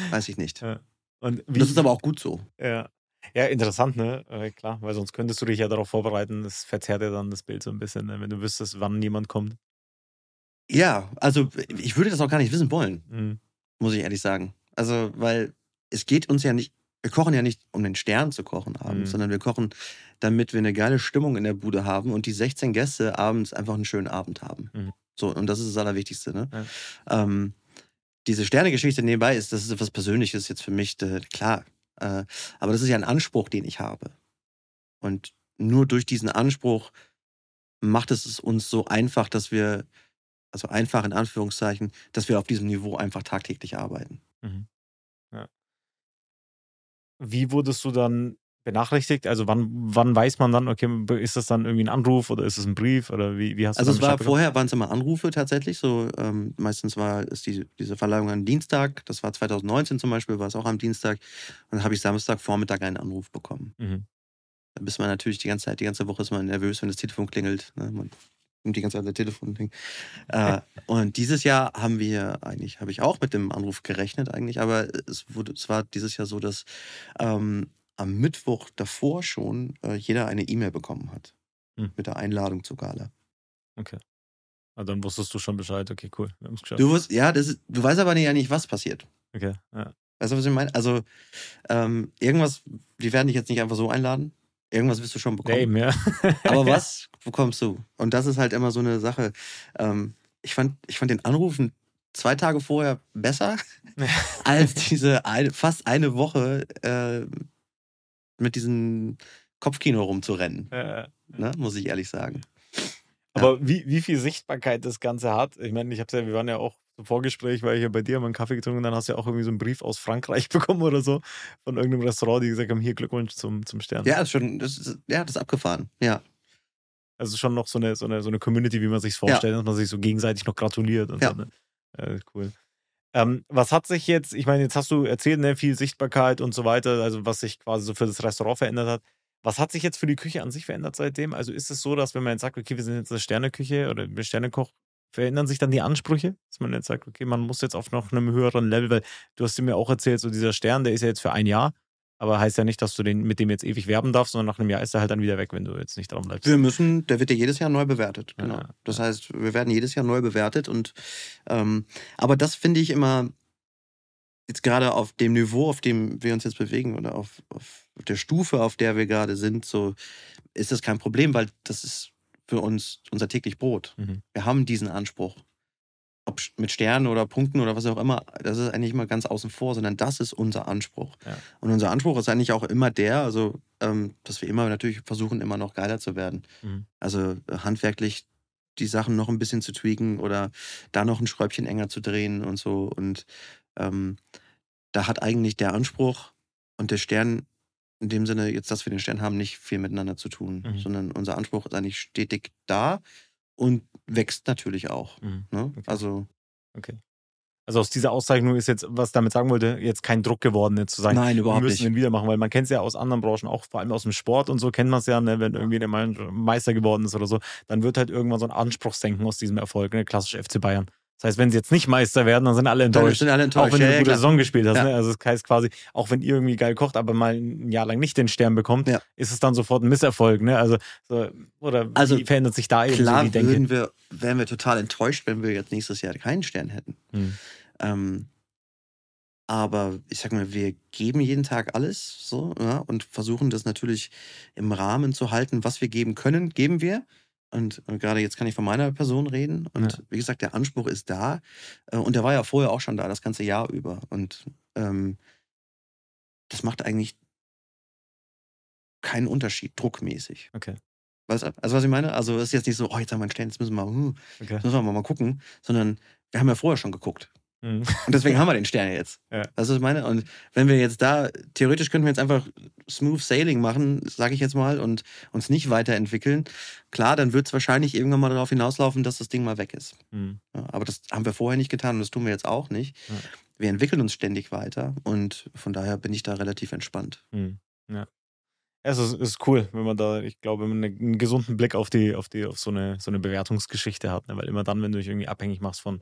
Weiß ich nicht. Ja. Und wie, Das ist aber auch gut so. Ja. Ja, interessant, ne? Äh, klar, weil sonst könntest du dich ja darauf vorbereiten. Das verzerrt ja dann das Bild so ein bisschen, ne? wenn du wüsstest, wann jemand kommt. Ja, also ich würde das auch gar nicht wissen wollen. Mhm. muss ich ehrlich sagen. Also, weil es geht uns ja nicht, wir kochen ja nicht, um den Stern zu kochen abends, Mhm. sondern wir kochen, damit wir eine geile Stimmung in der Bude haben und die 16 Gäste abends einfach einen schönen Abend haben. Mhm. So, und das ist das Allerwichtigste, ne? Ja. Ähm, diese Sterne-Geschichte nebenbei ist, das ist etwas Persönliches jetzt für mich, äh, klar. Äh, aber das ist ja ein Anspruch, den ich habe. Und nur durch diesen Anspruch macht es es uns so einfach, dass wir, also einfach in Anführungszeichen, dass wir auf diesem Niveau einfach tagtäglich arbeiten. Mhm. Ja. Wie wurdest du dann benachrichtigt? Also wann, wann weiß man dann, okay, ist das dann irgendwie ein Anruf oder ist es ein Brief oder wie, wie hast du Also es war bekommen? vorher waren es immer Anrufe tatsächlich. So ähm, meistens war es die, diese Verleihung am Dienstag. Das war 2019 zum Beispiel, war es auch am Dienstag. Und dann habe ich Samstag Vormittag einen Anruf bekommen. Mhm. Da bist man natürlich die ganze Zeit, die ganze Woche ist man nervös, wenn das Telefon klingelt. Ne? Man nimmt die ganze Zeit das Telefon. Ding. Äh, und dieses Jahr haben wir eigentlich, habe ich auch mit dem Anruf gerechnet eigentlich, aber es, wurde, es war dieses Jahr so, dass ähm, am Mittwoch davor schon äh, jeder eine E-Mail bekommen hat. Hm. Mit der Einladung zur Gala. Okay. Also dann wusstest du schon Bescheid, okay, cool. Wir haben es geschafft. Du, wirst, ja, das ist, du weißt aber nicht, nicht, was passiert. Okay, ja. Weißt du, was ich meine? Also, ähm, irgendwas, die werden dich jetzt nicht einfach so einladen. Irgendwas wirst du schon bekommen. Ja, <laughs> eben, ja. Aber was bekommst du? Und das ist halt immer so eine Sache. Ähm, ich, fand, ich fand den Anrufen zwei Tage vorher besser <laughs> als diese eine, fast eine Woche äh, mit diesem Kopfkino rumzurennen. Ja. Ne? Muss ich ehrlich sagen. Aber wie, wie viel Sichtbarkeit das Ganze hat, ich meine, ich habe ja, wir waren ja auch im Vorgespräch, weil ich ja bei dir haben einen Kaffee getrunken und dann hast du ja auch irgendwie so einen Brief aus Frankreich <laughs> bekommen oder so von irgendeinem Restaurant, die gesagt haben, hier Glückwunsch zum, zum Stern. Ja, ist schon, das ist, ja, das ist abgefahren. Ja. Also schon noch so eine, so eine, so eine Community, wie man sich vorstellt, dass man sich so gegenseitig noch gratuliert und Ja. so. Ne? Ja, cool. Ähm, was hat sich jetzt, ich meine, jetzt hast du erzählt, ne, viel Sichtbarkeit und so weiter, also was sich quasi so für das Restaurant verändert hat. Was hat sich jetzt für die Küche an sich verändert seitdem? Also ist es so, dass wenn man jetzt sagt, okay, wir sind jetzt eine Sterneküche oder ein Sternekoch, verändern sich dann die Ansprüche? Dass man jetzt sagt, okay, man muss jetzt auf noch einem höheren Level, weil du hast mir auch erzählt, so dieser Stern, der ist ja jetzt für ein Jahr, aber heißt ja nicht, dass du den mit dem jetzt ewig werben darfst, sondern nach einem Jahr ist er halt dann wieder weg, wenn du jetzt nicht dran bleibst. Wir müssen, der wird ja jedes Jahr neu bewertet. Genau. ja. Das heißt, wir werden jedes Jahr neu bewertet und ähm, aber das finde ich immer jetzt gerade auf dem Niveau, auf dem wir uns jetzt bewegen oder auf, auf der Stufe, auf der wir gerade sind, so ist das kein Problem, weil das ist für uns unser täglich Brot. Mhm. Wir haben diesen Anspruch. Ob mit Sternen oder Punkten oder was auch immer, das ist eigentlich immer ganz außen vor, sondern das ist unser Anspruch. Ja. Und unser Anspruch ist eigentlich auch immer der, also ähm, dass wir immer natürlich versuchen, immer noch geiler zu werden. Mhm. Also handwerklich die Sachen noch ein bisschen zu tweaken oder da noch ein Schräubchen enger zu drehen und so. Und ähm, da hat eigentlich der Anspruch und der Stern in dem Sinne, jetzt, dass wir den Stern haben, nicht viel miteinander zu tun, mhm. sondern unser Anspruch ist eigentlich stetig da und wächst natürlich auch. Mhm. Ne? Okay. Also. Okay. Also aus dieser Auszeichnung ist jetzt, was ich damit sagen wollte, jetzt kein Druck geworden, jetzt zu sagen, Nein, überhaupt wir müssen nicht. den wieder machen, weil man kennt es ja aus anderen Branchen, auch vor allem aus dem Sport und so kennt man es ja, ne, wenn irgendwie der Meister geworden ist oder so, dann wird halt irgendwann so ein Anspruchsdenken aus diesem Erfolg, ne, klassisch FC Bayern. Das heißt, wenn sie jetzt nicht Meister werden, dann sind alle enttäuscht. Sind alle enttäuscht. Auch wenn ja, du eine gute ja, Saison gespielt hast. Ja. Ne? Also das heißt quasi, auch wenn ihr irgendwie geil kocht, aber mal ein Jahr lang nicht den Stern bekommt, ist es dann sofort ein Misserfolg. Ne? Also, so, oder also, wie verändert sich da eben klar so die Denke? Würden wir, wären wir total enttäuscht, wenn wir jetzt nächstes Jahr keinen Stern hätten. Hm. Ähm, aber ich sag mal, wir geben jeden Tag alles so ja, und versuchen das natürlich im Rahmen zu halten, was wir geben können, geben wir. Und, und gerade jetzt kann ich von meiner Person reden. Und ja. wie gesagt, der Anspruch ist da. Äh, und der war ja vorher auch schon da, das ganze Jahr über. Und ähm, das macht eigentlich keinen Unterschied, druckmäßig. Okay. Weißt du, also was ich meine? Also es ist jetzt nicht so, oh, jetzt haben wir einen Stern, jetzt müssen wir uh, okay. müssen wir mal gucken, sondern wir haben ja vorher schon geguckt. Mhm. Und deswegen haben wir den Stern jetzt. <laughs> Ja. Das ist meine. Und wenn wir jetzt da, theoretisch könnten wir jetzt einfach smooth sailing machen, sage ich jetzt mal, und uns nicht weiterentwickeln. Klar, dann wird es wahrscheinlich irgendwann mal darauf hinauslaufen, dass das Ding mal weg ist. Mhm. Ja, aber das haben wir vorher nicht getan und das tun wir jetzt auch nicht. Ja. Wir entwickeln uns ständig weiter und von daher bin ich da relativ entspannt. Mhm. Ja. Es ist, ist, cool, wenn man da, ich glaube, einen gesunden Blick auf die, auf die, auf so eine, so eine Bewertungsgeschichte hat. Ne? Weil immer dann, wenn du dich irgendwie abhängig machst von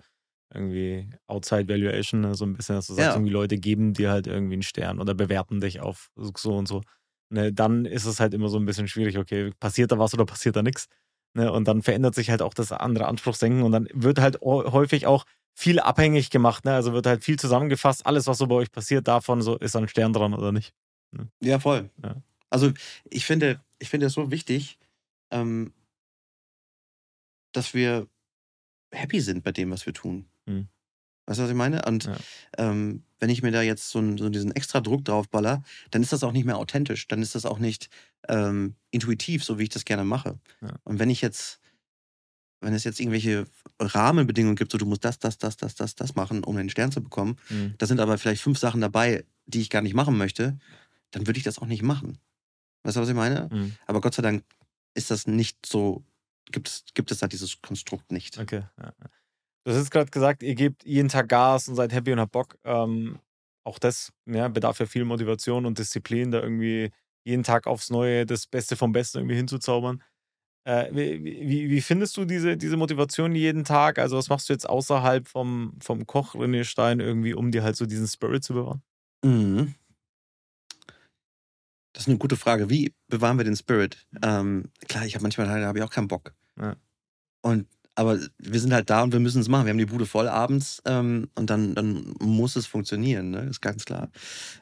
irgendwie Outside Valuation, ne? so ein bisschen, dass du sagst, ja. irgendwie Leute geben dir halt irgendwie einen Stern oder bewerten dich auf so und so. Ne? Dann ist es halt immer so ein bisschen schwierig, okay, passiert da was oder passiert da nichts? Ne? Und dann verändert sich halt auch das andere Anspruchsdenken und dann wird halt häufig auch viel abhängig gemacht. Ne? Also wird halt viel zusammengefasst, alles, was so bei euch passiert, davon so ist ein Stern dran oder nicht. Ne? Ja, voll. Ja. Also ich finde, ich finde es so wichtig, ähm, dass wir happy sind bei dem, was wir tun. Mhm. Weißt du, was ich meine? Und ja. ähm, wenn ich mir da jetzt so, so, diesen extra Druck draufballer, dann ist das auch nicht mehr authentisch. Dann ist das auch nicht ähm, intuitiv, so wie ich das gerne mache. Ja. Und wenn ich jetzt, wenn es jetzt irgendwelche Rahmenbedingungen gibt, so du musst das, das, das, das, das, das machen, um einen Stern zu bekommen, mhm. da sind aber vielleicht fünf Sachen dabei, die ich gar nicht machen möchte, dann würde ich das auch nicht machen. Weißt du, was ich meine? Mhm. Aber Gott sei Dank ist das nicht so, gibt es, gibt es da dieses Konstrukt nicht. Okay. Ja. Du hast jetzt gerade gesagt, ihr gebt jeden Tag Gas und seid happy und habt Bock. Ähm, auch das ja, bedarf ja viel Motivation und Disziplin, da irgendwie jeden Tag aufs Neue das Beste vom Besten irgendwie hinzuzaubern. Äh, wie, wie, findest du diese, diese Motivation jeden Tag? Also, was machst du jetzt außerhalb vom, vom Koch René Stein irgendwie, um dir halt so diesen Spirit zu bewahren? Mhm. Das ist eine gute Frage. Wie bewahren wir den Spirit? Ähm, klar, ich habe manchmal da habe ich auch keinen Bock. Ja. Und aber wir sind halt da und wir müssen es machen. Wir haben die Bude voll abends ähm, und dann, dann muss es funktionieren, ne? ist ganz klar.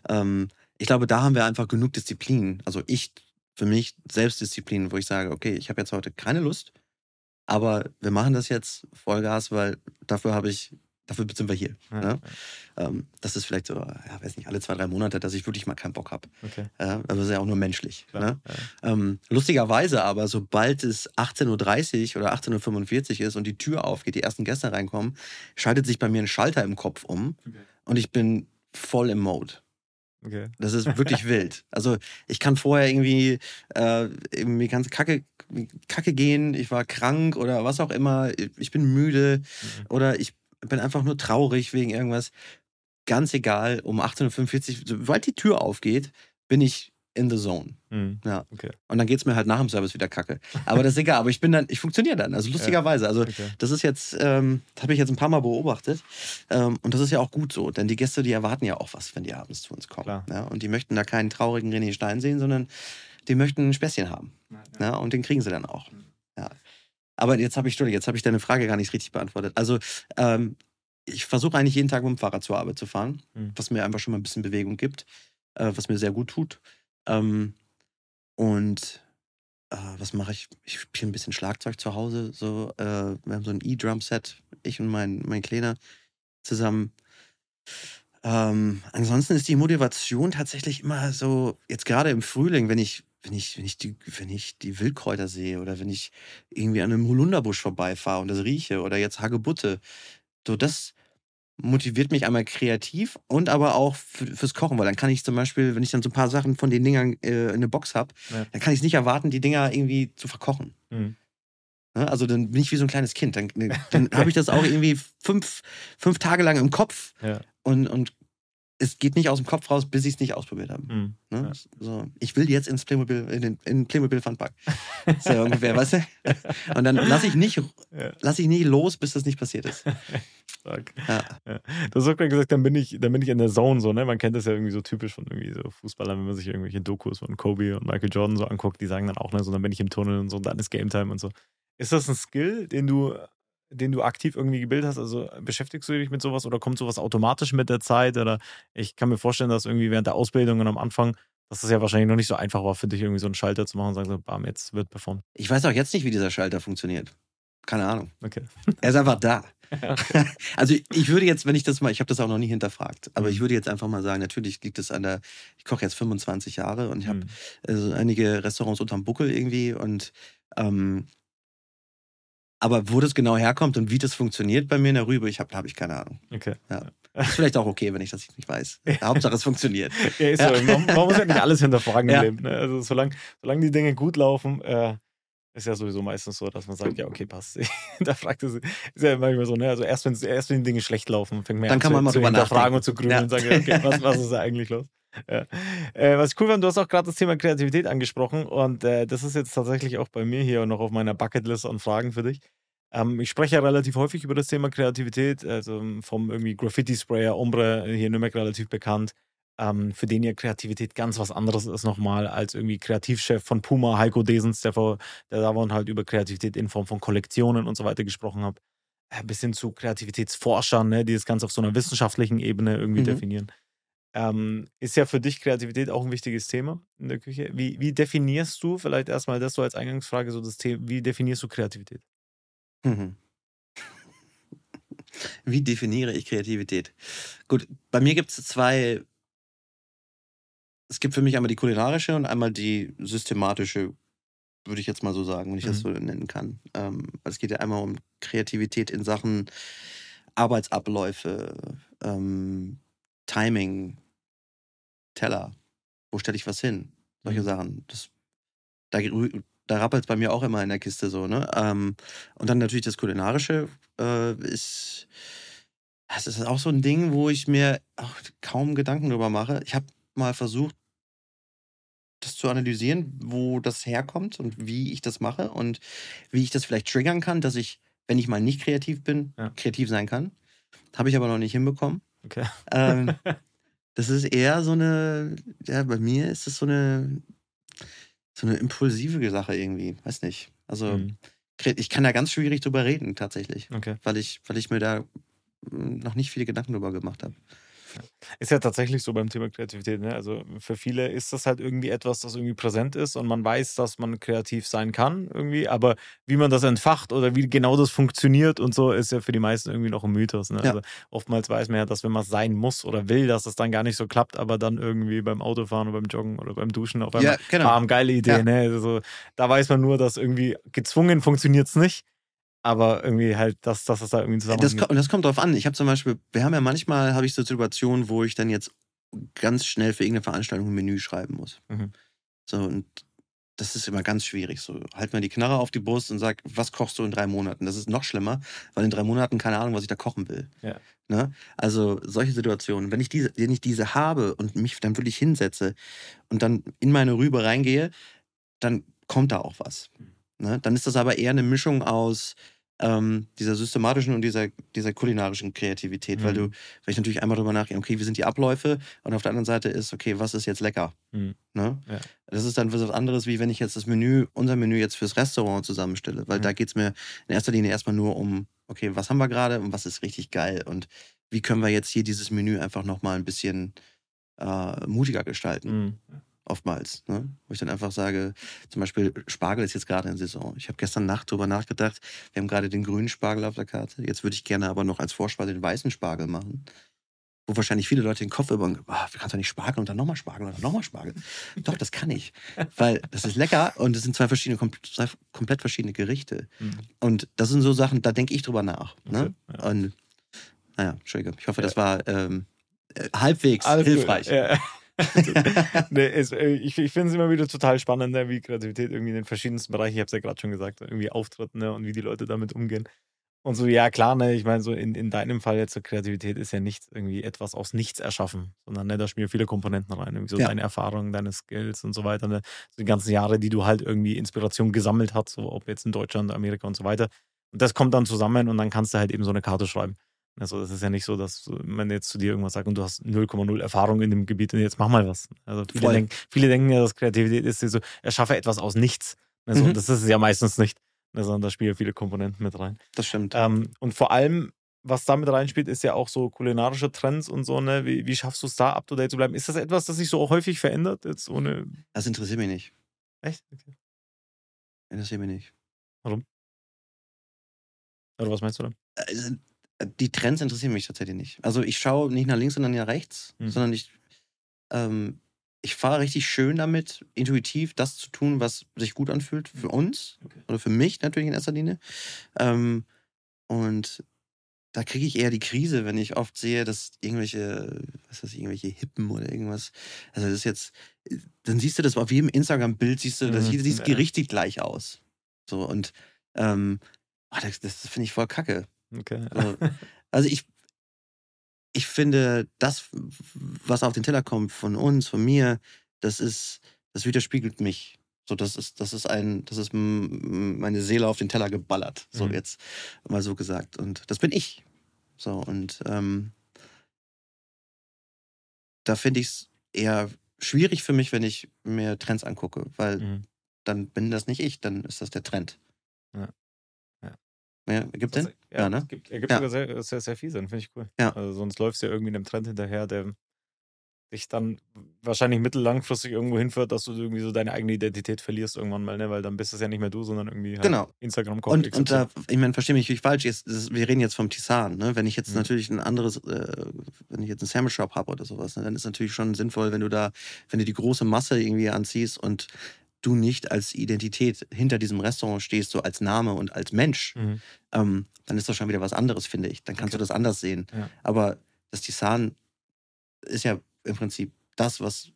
Ähm, ich glaube, da haben wir einfach genug Disziplin. Also ich, für mich Selbstdisziplin, wo ich sage, okay, ich habe jetzt heute keine Lust, aber wir machen das jetzt Vollgas, weil dafür habe ich dafür sind wir hier. Ja, ne? ja. Ähm, das ist vielleicht so, ja, weiß nicht, alle zwei, drei Monate, dass ich wirklich mal keinen Bock habe. Okay. Ja, aber das ist ja auch nur menschlich. Ne? Ähm, lustigerweise aber, sobald es 18.30 Uhr oder 18.45 Uhr ist und die Tür aufgeht, die ersten Gäste reinkommen, schaltet sich bei mir ein Schalter im Kopf um okay. und ich bin voll im Mode. Okay. Das ist <laughs> wirklich wild. Also ich kann vorher irgendwie, äh, irgendwie ganz kacke, kacke gehen, ich war krank oder was auch immer, ich bin müde mhm. oder ich bin einfach nur traurig wegen irgendwas. Ganz egal, um 18.45 Uhr, sobald die Tür aufgeht, bin ich in the zone. Mhm. Ja. Okay. Und dann geht es mir halt nach dem Service wieder kacke. Aber das ist egal, aber ich bin dann, ich funktioniere dann. Also <laughs> lustigerweise. Also okay. das ist jetzt, ähm, das habe ich jetzt ein paar Mal beobachtet. Ähm, und das ist ja auch gut so, denn die Gäste, die erwarten ja auch was, wenn die abends zu uns kommen. Ja? Und die möchten da keinen traurigen René Stein sehen, sondern die möchten ein Späßchen haben. Ja, ja. Und den kriegen sie dann auch. Mhm. Ja. Aber jetzt habe ich, jetzt habe ich deine Frage gar nicht richtig beantwortet. Also, ähm, ich versuche eigentlich jeden Tag mit dem Fahrrad zur Arbeit zu fahren, mhm. was mir einfach schon mal ein bisschen Bewegung gibt, äh, was mir sehr gut tut. Ähm, und äh, was mache ich? Ich spiele ein bisschen Schlagzeug zu Hause. So, äh, wir haben so ein E-Drum-Set, ich und mein, mein Kleiner zusammen. Ähm, ansonsten ist die Motivation tatsächlich immer so, jetzt gerade im Frühling, wenn ich wenn ich, wenn ich die, wenn ich die Wildkräuter sehe oder wenn ich irgendwie an einem Holunderbusch vorbeifahre und das rieche oder jetzt Hagebutte, so das motiviert mich einmal kreativ und aber auch fürs Kochen, weil dann kann ich zum Beispiel, wenn ich dann so ein paar Sachen von den Dingern äh, in eine Box habe, ja. dann kann ich es nicht erwarten, die Dinger irgendwie zu verkochen. Mhm. Ne? Also dann bin ich wie so ein kleines Kind. Dann, dann <laughs> habe ich das auch irgendwie fünf, fünf Tage lang im Kopf ja. und, und es geht nicht aus dem Kopf raus, bis ich es nicht ausprobiert habe. Mhm. Ne? Ja. So, ich will jetzt ins Playmobil, in den in Playmobil Funpark. So ungefähr, weißt du? <laughs> Und dann lasse ich nicht, lass ich nicht los, bis das nicht passiert ist. Stark. Ja. Ja. Du hast auch gerade gesagt, dann bin ich, dann bin ich in der Zone so, ne? Man kennt das ja irgendwie so typisch von irgendwie so Fußballern, wenn man sich irgendwelche Dokus von Kobe und Michael Jordan so anguckt, die sagen dann auch, ne, so dann bin ich im Tunnel und so, dann ist Game Time und so. Ist das ein Skill, den du, den du aktiv irgendwie gebildet hast? Also beschäftigst du dich mit sowas oder kommt sowas automatisch mit der Zeit? Oder ich kann mir vorstellen, dass irgendwie während der Ausbildung und am Anfang, dass das ja wahrscheinlich noch nicht so einfach war für dich, irgendwie so einen Schalter zu machen und sagen so, bam, jetzt wird performt. Ich weiß auch jetzt nicht, wie dieser Schalter funktioniert. Keine Ahnung. Okay. Er ist einfach da. <laughs> <laughs> also ich würde jetzt, wenn ich das mal, ich habe das auch noch nie hinterfragt, aber ich mhm. würde jetzt einfach mal sagen, natürlich liegt es an der, ich koche jetzt 25 Jahre und ich habe mhm. also einige Restaurants unterm Buckel irgendwie und ähm, aber wo das genau herkommt und wie das funktioniert bei mir in der Rübe, ich habe hab ich keine Ahnung. Okay. Ja. Ist vielleicht auch okay, wenn ich das nicht weiß. <laughs> Hauptsache es funktioniert. Ja, ist. So. Man, man, muss ja nicht alles hinterfragen im Leben. Ne? Also solange, solange die Dinge gut laufen, äh, ist ja sowieso meistens so, dass man sagt, ja, okay, passt. <laughs> da fragt es, ist ja manchmal so, ne? Also erst wenn, erst wenn die Dinge schlecht laufen, fängt man Dann an kann zu, man mal zu hinterfragen und zu grübeln und sagen, okay, <laughs> was, was ist da eigentlich los? Ja. Äh, was ich cool fand, du hast auch gerade das Thema Kreativität angesprochen und äh, das ist jetzt tatsächlich auch bei mir hier noch auf meiner Bucketlist an Fragen für dich. Ähm, ich spreche ja relativ häufig über das Thema Kreativität, also vom irgendwie Graffiti-Sprayer, Ombre, hier in Nürnberg relativ bekannt, ähm, für den ja Kreativität ganz was anderes ist nochmal als irgendwie Kreativchef von Puma, Heiko Desens, der, vor, der da war und halt über Kreativität in Form von Kollektionen und so weiter gesprochen hat. Äh, bis hin zu Kreativitätsforschern, ne, die das Ganze auf so einer wissenschaftlichen Ebene irgendwie mhm. definieren. Ähm, ist ja für dich Kreativität auch ein wichtiges Thema in der Küche. Wie, wie definierst du, vielleicht erstmal das so als Eingangsfrage, so das Thema, wie definierst du Kreativität? Mhm. <laughs> Wie definiere ich Kreativität? Gut, bei mir gibt es zwei es gibt für mich einmal die kulinarische und einmal die systematische, würde ich jetzt mal so sagen, wenn ich mhm. das so nennen kann. Ähm, es geht ja einmal um Kreativität in Sachen Arbeitsabläufe, ähm, Timing, Teller, wo stelle ich was hin? Solche mhm. Sachen. Das, da da rappelt es bei mir auch immer in der Kiste so, ne? Ähm, und dann natürlich das Kulinarische äh, ist. Das ist auch so ein Ding, wo ich mir kaum Gedanken drüber mache. Ich habe mal versucht, das zu analysieren, wo das herkommt und wie ich das mache und wie ich das vielleicht triggern kann, dass ich, wenn ich mal nicht kreativ bin, ja. kreativ sein kann. Habe ich aber noch nicht hinbekommen. Okay. Ähm, <laughs> das ist eher so eine, ja, bei mir ist es so eine, so eine impulsive Sache irgendwie. Weiß nicht. Also, mhm. ich kann da ganz schwierig drüber reden, tatsächlich. Okay. Weil ich, weil ich mir da hm, noch nicht viele Gedanken drüber gemacht habe. Ist ja tatsächlich so beim Thema Kreativität. Ne? Also für viele ist das halt irgendwie etwas, das irgendwie präsent ist und man weiß, dass man kreativ sein kann irgendwie, aber wie man das entfacht oder wie genau das funktioniert und so, ist ja für die meisten irgendwie noch ein Mythos. Ne? Ja. Also oftmals weiß man ja, dass wenn man es sein muss oder will, dass es dann gar nicht so klappt, aber dann irgendwie beim Autofahren oder beim Joggen oder beim Duschen auf einmal, ja, genau. bam, geile Idee. Ja. Ne? Also, da weiß man nur, dass irgendwie gezwungen funktioniert es nicht aber irgendwie halt, dass, dass das da irgendwie zusammen. Das, das kommt drauf an. Ich habe zum Beispiel, wir haben ja manchmal, habe ich so Situationen, wo ich dann jetzt ganz schnell für irgendeine Veranstaltung ein Menü schreiben muss. Mhm. So, und das ist immer ganz schwierig. So, halt mir die Knarre auf die Brust und sag, was kochst du in drei Monaten? Das ist noch schlimmer, weil in drei Monaten keine Ahnung, was ich da kochen will. Ja. Ne? Also solche Situationen, wenn ich diese, wenn ich diese habe und mich dann wirklich hinsetze und dann in meine Rübe reingehe, dann kommt da auch was. Mhm. Ne? Dann ist das aber eher eine Mischung aus ähm, dieser systematischen und dieser, dieser kulinarischen Kreativität, mhm. weil du, weil ich natürlich einmal darüber nachgehe, okay, wie sind die Abläufe und auf der anderen Seite ist, okay, was ist jetzt lecker? Mhm. Ne? Ja. Das ist dann was anderes, wie wenn ich jetzt das Menü, unser Menü jetzt fürs Restaurant zusammenstelle, weil mhm. da geht es mir in erster Linie erstmal nur um, okay, was haben wir gerade und was ist richtig geil und wie können wir jetzt hier dieses Menü einfach nochmal ein bisschen äh, mutiger gestalten. Mhm oftmals. Ne? Wo ich dann einfach sage, zum Beispiel Spargel ist jetzt gerade in Saison. Ich habe gestern Nacht darüber nachgedacht, wir haben gerade den grünen Spargel auf der Karte. Jetzt würde ich gerne aber noch als Vorspeise den weißen Spargel machen. wo wahrscheinlich viele Leute den Kopf über, oh, wie kannst du nicht Spargel und dann nochmal Spargel und dann nochmal Spargel? Doch, das kann ich. Weil das ist lecker und es sind zwei verschiedene, zwei komplett verschiedene Gerichte. Mhm. Und das sind so Sachen, da denke ich drüber nach. Ne? Okay, ja. Und naja, Entschuldigung. Ich hoffe, ja. das war ähm, äh, halbwegs Alles hilfreich. Ja. Nee, es, äh, ich ich finde es immer wieder total spannend, ne, wie Kreativität irgendwie in den verschiedensten Bereichen, ich habe es ja gerade schon gesagt, irgendwie auftritt ne, und wie die Leute damit umgehen. Und so, ja, klar, ne, ich meine, so in, in deinem Fall jetzt so Kreativität ist ja nicht irgendwie etwas aus nichts erschaffen, sondern ne, da spielen viele Komponenten rein. Irgendwie so ja. deine Erfahrungen, deine Skills und so weiter. Ne? So die ganzen Jahre, die du halt irgendwie Inspiration gesammelt hast, so ob jetzt in Deutschland, Amerika und so weiter. Und das kommt dann zusammen und dann kannst du halt eben so eine Karte schreiben. Also es ist ja nicht so, dass man jetzt zu dir irgendwas sagt und du hast 0,0 Erfahrung in dem Gebiet und jetzt mach mal was. Also viele, denk, viele denken ja, dass Kreativität ist so, erschaffe etwas aus nichts. Also mhm. das ist es ja meistens nicht. Also da spielen viele Komponenten mit rein. Das stimmt. Ähm, und vor allem, was da mit reinspielt, ist ja auch so kulinarische Trends und so, ne? Wie, wie schaffst du es da up to date zu bleiben? Ist das etwas, das sich so häufig verändert? Jetzt ohne. Das interessiert mich nicht. Echt? Okay. Interessiert mich nicht. Warum? Oder was meinst du dann? Also, die Trends interessieren mich tatsächlich nicht. Also ich schaue nicht nach links, sondern nach rechts, mhm. sondern ich, ähm, ich fahre richtig schön damit, intuitiv das zu tun, was sich gut anfühlt für uns okay. oder für mich natürlich in erster Linie. Ähm, und da kriege ich eher die Krise, wenn ich oft sehe, dass irgendwelche, was weiß ich, irgendwelche Hippen oder irgendwas, also das ist jetzt, dann siehst du das auf jedem Instagram-Bild, siehst du, das mhm. sieht, sieht ja. richtig gleich aus. So und ähm, oh, das, das finde ich voll kacke. Okay. Also, ich, ich finde, das, was auf den Teller kommt von uns, von mir, das ist, das widerspiegelt mich. So, das ist, das ist ein, das ist meine Seele auf den Teller geballert. So mhm. jetzt mal so gesagt. Und das bin ich. So, und ähm, da finde ich es eher schwierig für mich, wenn ich mir Trends angucke, weil mhm. dann bin das nicht ich, dann ist das der Trend. Ja. Ja, ergibt Sinn? Ja, ja, ne? Ergibt, ergibt ja. sogar sehr, sehr, sehr viel Sinn, finde ich cool. Ja. Also sonst läufst du ja irgendwie einem Trend hinterher, der dich dann wahrscheinlich mittellangfristig irgendwo hinführt, dass du irgendwie so deine eigene Identität verlierst irgendwann mal, ne? Weil dann bist es ja nicht mehr du, sondern irgendwie halt genau. Instagram Und, und da, ich meine, verstehe mich nicht falsch, jetzt, ist, wir reden jetzt vom Tisan, ne? Wenn ich jetzt mhm. natürlich ein anderes, äh, wenn ich jetzt einen Sandwich Shop habe oder sowas, ne? dann ist es natürlich schon sinnvoll, wenn du da, wenn du die große Masse irgendwie anziehst und du nicht als Identität hinter diesem Restaurant stehst, so als Name und als Mensch, mhm. ähm, dann ist das schon wieder was anderes, finde ich. Dann kannst okay. du das anders sehen. Ja. Aber das Tisan ist ja im Prinzip das, was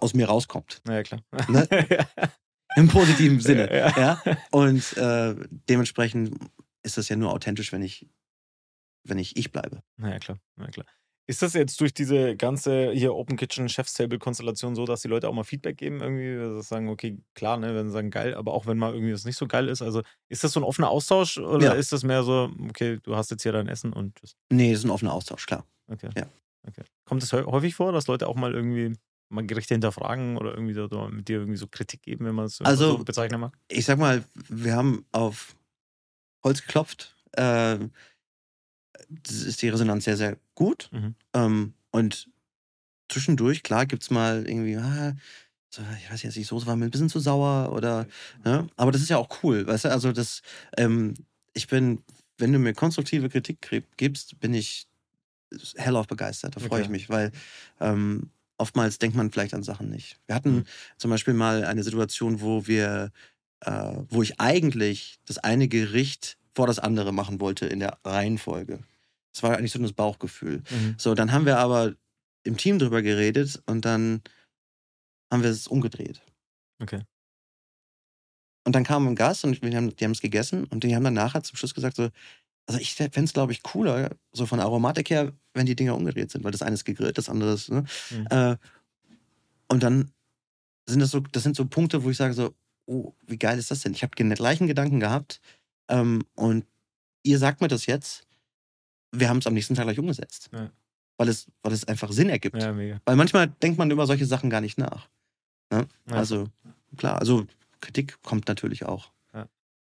aus mir rauskommt. Na ja, klar. Ne? <laughs> Im positiven Sinne. Ja, ja. ja? Und äh, dementsprechend ist das ja nur authentisch, wenn ich, wenn ich ich bleibe. Na klar. Na ja, klar. Ist das jetzt durch diese ganze hier Open Kitchen Chef's Table Konstellation so, dass die Leute auch mal Feedback geben irgendwie, also sagen, okay, klar, ne, wenn sie sagen geil, aber auch wenn mal irgendwie das nicht so geil ist, also ist das so ein offener Austausch oder ja. ist das mehr so, okay, du hast jetzt hier dein Essen und tschüss? Nee, das ist ein offener Austausch, klar. Okay. Ja. Okay. Kommt es häufig vor, dass Leute auch mal irgendwie mal Gerichte hinterfragen oder irgendwie so, mit dir irgendwie so Kritik geben, wenn man es also, so bezeichnen mag? Ich sag mal, wir haben auf Holz geklopft. Äh, ist die Resonanz sehr, sehr gut. Mhm. Ähm, und zwischendurch, klar, gibt es mal irgendwie, ah, so, ich weiß jetzt, die Soße war mir ein bisschen zu sauer oder, ne? aber das ist ja auch cool, weißt du, also das, ähm, ich bin, wenn du mir konstruktive Kritik gibst, bin ich hellauf begeistert, da freue okay. ich mich, weil ähm, oftmals denkt man vielleicht an Sachen nicht. Wir hatten mhm. zum Beispiel mal eine Situation, wo wir, äh, wo ich eigentlich das eine Gericht vor das andere machen wollte in der Reihenfolge. Das war eigentlich so das Bauchgefühl. Mhm. So, dann haben wir aber im Team drüber geredet und dann haben wir es umgedreht. Okay. Und dann kam ein Gast und wir haben, die haben es gegessen und die haben dann nachher zum Schluss gesagt so, also ich fände es, glaube ich, cooler, so von Aromatik her, wenn die Dinger umgedreht sind, weil das eine ist gegrillt, das andere ist, ne? Mhm. Äh, und dann sind das so, das sind so Punkte, wo ich sage so, oh, wie geil ist das denn? Ich habe den gleichen Gedanken gehabt ähm, und ihr sagt mir das jetzt, wir haben es am nächsten Tag gleich umgesetzt. Ja. Weil, es, weil es einfach Sinn ergibt. Ja. Weil manchmal denkt man über solche Sachen gar nicht nach. Ne? Ja. Also, klar, also Kritik kommt natürlich auch.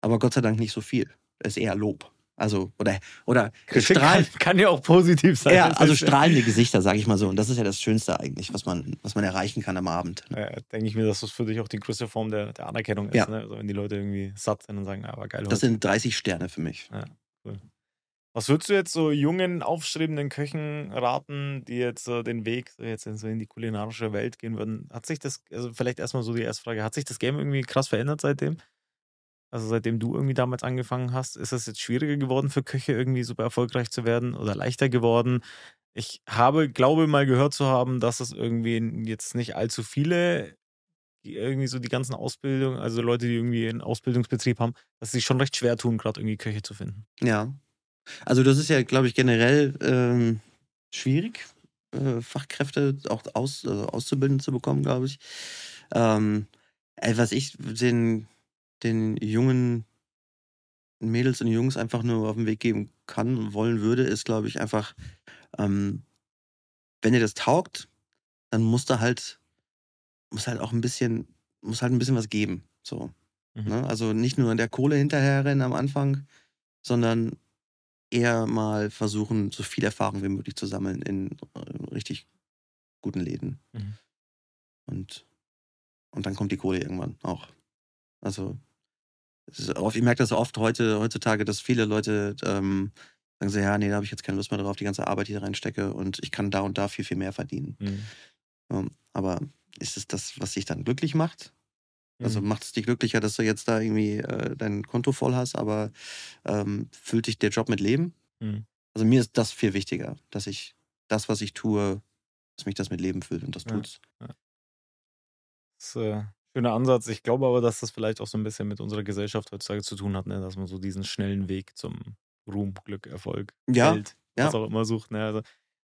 Aber Gott sei Dank nicht so viel. Es ist eher Lob. Also, oder, oder strahl kann, kann, ja auch positiv sein. Ja, also strahlende Gesichter, sage ich mal so. Und das ist ja das Schönste eigentlich, was man, was man erreichen kann am Abend. Ja, denke ich mir, dass das für dich auch die größte Form der, der Anerkennung ist. Ja. Ne? Also wenn die Leute irgendwie satt sind und sagen, aber geil. Das sind 30 Sterne für mich. Ja, cool. Was würdest du jetzt so jungen, aufstrebenden Köchen raten, die jetzt äh, den Weg so jetzt in, so in die kulinarische Welt gehen würden? Hat sich das, also vielleicht erstmal so die erste Frage, hat sich das Game irgendwie krass verändert seitdem? Also seitdem du irgendwie damals angefangen hast, ist es jetzt schwieriger geworden für Köche irgendwie super erfolgreich zu werden oder leichter geworden? Ich habe, glaube mal gehört zu haben, dass es irgendwie jetzt nicht allzu viele irgendwie so die ganzen Ausbildungen, also Leute, die irgendwie einen Ausbildungsbetrieb haben, dass sie schon recht schwer tun, gerade irgendwie Köche zu finden. Ja. Also das ist ja, glaube ich, generell ähm, schwierig, äh, Fachkräfte auch aus, also auszubilden zu bekommen, glaube ich. Ähm, was ich den, den jungen Mädels und Jungs einfach nur auf den Weg geben kann und wollen würde, ist, glaube ich, einfach, ähm, wenn ihr das taugt, dann musst du halt muss halt auch ein bisschen, muss halt ein bisschen was geben. So. Mhm. Ne? Also nicht nur in der Kohle hinterherrennen am Anfang, sondern eher mal versuchen, so viel Erfahrung wie möglich zu sammeln in äh, richtig guten Läden. Mhm. Und, und dann kommt die Kohle irgendwann auch. Also ich merke das oft heute, heutzutage, dass viele Leute ähm, sagen so, ja, nee, da habe ich jetzt keine Lust mehr drauf, die ganze Arbeit, die da reinstecke und ich kann da und da viel, viel mehr verdienen. Mhm. Um, aber ist es das, was dich dann glücklich macht? Also mhm. macht es dich glücklicher, dass du jetzt da irgendwie äh, dein Konto voll hast, aber ähm, füllt dich der Job mit Leben? Mhm. Also mir ist das viel wichtiger, dass ich das, was ich tue, dass mich das mit Leben füllt und das tut's. Ja, ja. Das äh, schöner Ansatz. Ich glaube aber, dass das vielleicht auch so ein bisschen mit unserer Gesellschaft heutzutage zu tun hat, ne? dass man so diesen schnellen Weg zum Ruhm, Glück, Erfolg, ja, Geld, ja. was auch immer sucht. Ne? Also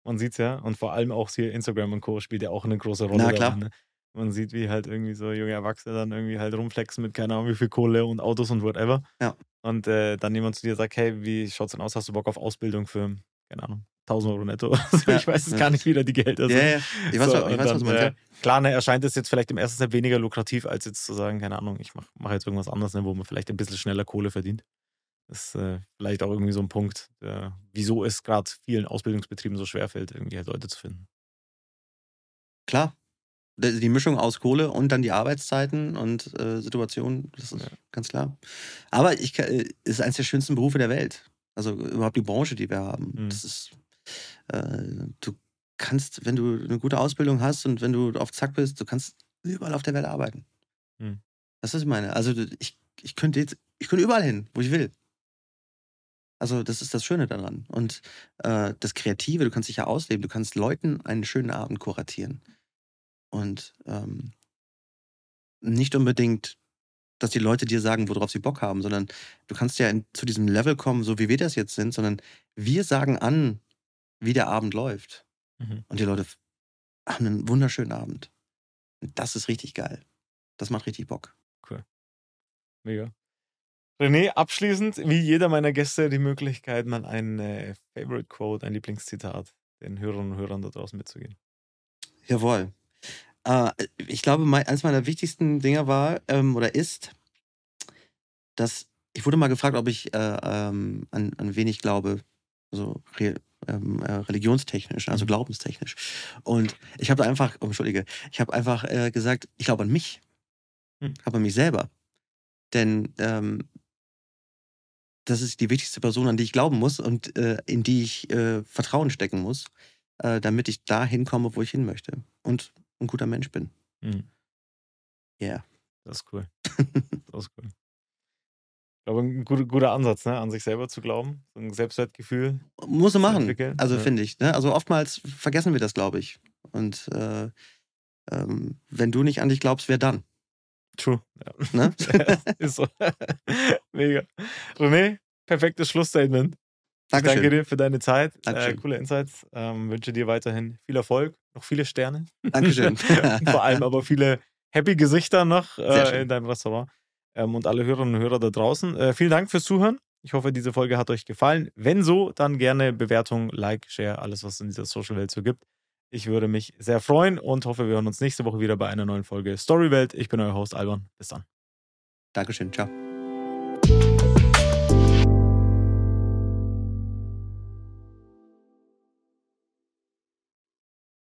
man sieht es ja. Und vor allem auch hier Instagram und Co. spielt ja auch eine große Rolle. Na klar. Daran, ne? Man sieht, wie halt irgendwie so junge Erwachsene dann irgendwie halt rumflexen mit keine Ahnung wie viel Kohle und Autos und whatever. Ja. Und äh, dann jemand zu dir sagt, hey, wie schaut's denn aus? Hast du Bock auf Ausbildung für, keine Ahnung, 1000 Euro netto? <laughs> Also, ja, ich weiß es ja. gar nicht, wie da die Gelder sind. Ja, ja. Ich weiß, so, ich weiß dann, was meinst. Äh, klar, ne, erscheint es jetzt vielleicht im ersten Step weniger lukrativ, als jetzt zu sagen, keine Ahnung, ich mache mach jetzt irgendwas anderes, ne, wo man vielleicht ein bisschen schneller Kohle verdient. Das ist äh, vielleicht auch irgendwie so ein Punkt, der, wieso es gerade vielen Ausbildungsbetrieben so schwerfällt, irgendwie halt Leute zu finden. Klar. Die Mischung aus Kohle und dann die Arbeitszeiten und äh, Situationen, das ist ja. ganz klar. Aber ich äh, ist eines der schönsten Berufe der Welt. Also überhaupt die Branche, die wir haben. Mhm. Das ist, äh, du kannst, wenn du eine gute Ausbildung hast und wenn du auf Zack bist, du kannst überall auf der Welt arbeiten. Mhm. Das ist meine. Also ich, ich könnte jetzt, ich könnte überall hin, wo ich will. Also das ist das Schöne daran. Und äh, das Kreative, du kannst dich ja ausleben, du kannst Leuten einen schönen Abend kuratieren. Und ähm, nicht unbedingt, dass die Leute dir sagen, worauf sie Bock haben, sondern du kannst ja in, zu diesem Level kommen, so wie wir das jetzt sind, sondern wir sagen an, wie der Abend läuft. Mhm. Und die Leute haben einen wunderschönen Abend. Das ist richtig geil. Das macht richtig Bock. Cool. Mega. René, abschließend, wie jeder meiner Gäste, die Möglichkeit, mal ein äh, Favorite Quote, ein Lieblingszitat den Hörerinnen und Hörern da draußen mitzugehen. Jawohl. Äh, ich glaube, mein, eines meiner wichtigsten Dinge war ähm, oder ist, dass ich wurde mal gefragt, ob ich äh, ähm, an, an wen ich glaube, so re, ähm, äh, religionstechnisch, also mhm. glaubenstechnisch. Und ich habe einfach, oh, entschuldige, ich habe einfach äh, gesagt, ich glaube an mich. Hm. Ich glaube an mich selber. Denn ähm, das ist die wichtigste Person, an die ich glauben muss und äh, in die ich äh, Vertrauen stecken muss, äh, damit ich da hinkomme, wo ich hin möchte und ein guter Mensch bin. Mhm. Yeah. Das ist cool. <laughs> Das ist cool. Ich glaube, ein guter, guter Ansatz, ne? an sich selber zu glauben, so ein Selbstwertgefühl. Muss man machen, also ja. finde ich. Ne? Also oftmals vergessen wir das, glaube ich. Und äh, ähm, wenn du nicht an dich glaubst, wer dann? True. Ja. Ne? <laughs> ist so. <laughs> Mega. René, perfektes Schlussstatement. Dankeschön. Danke dir für deine Zeit. Äh, coole Insights. Ähm, wünsche dir weiterhin viel Erfolg, noch viele Sterne. Dankeschön. <laughs> Vor allem aber viele happy Gesichter noch äh, in deinem Restaurant. Ähm, und alle Hörerinnen und Hörer da draußen. Äh, vielen Dank fürs Zuhören. Ich hoffe, diese Folge hat euch gefallen. Wenn so, dann gerne Bewertung, Like, Share, alles, was es in dieser Social Welt so gibt. Ich würde mich sehr freuen und hoffe, wir hören uns nächste Woche wieder bei einer neuen Folge Storywelt. Ich bin euer Host Alban. Bis dann. Dankeschön. Ciao.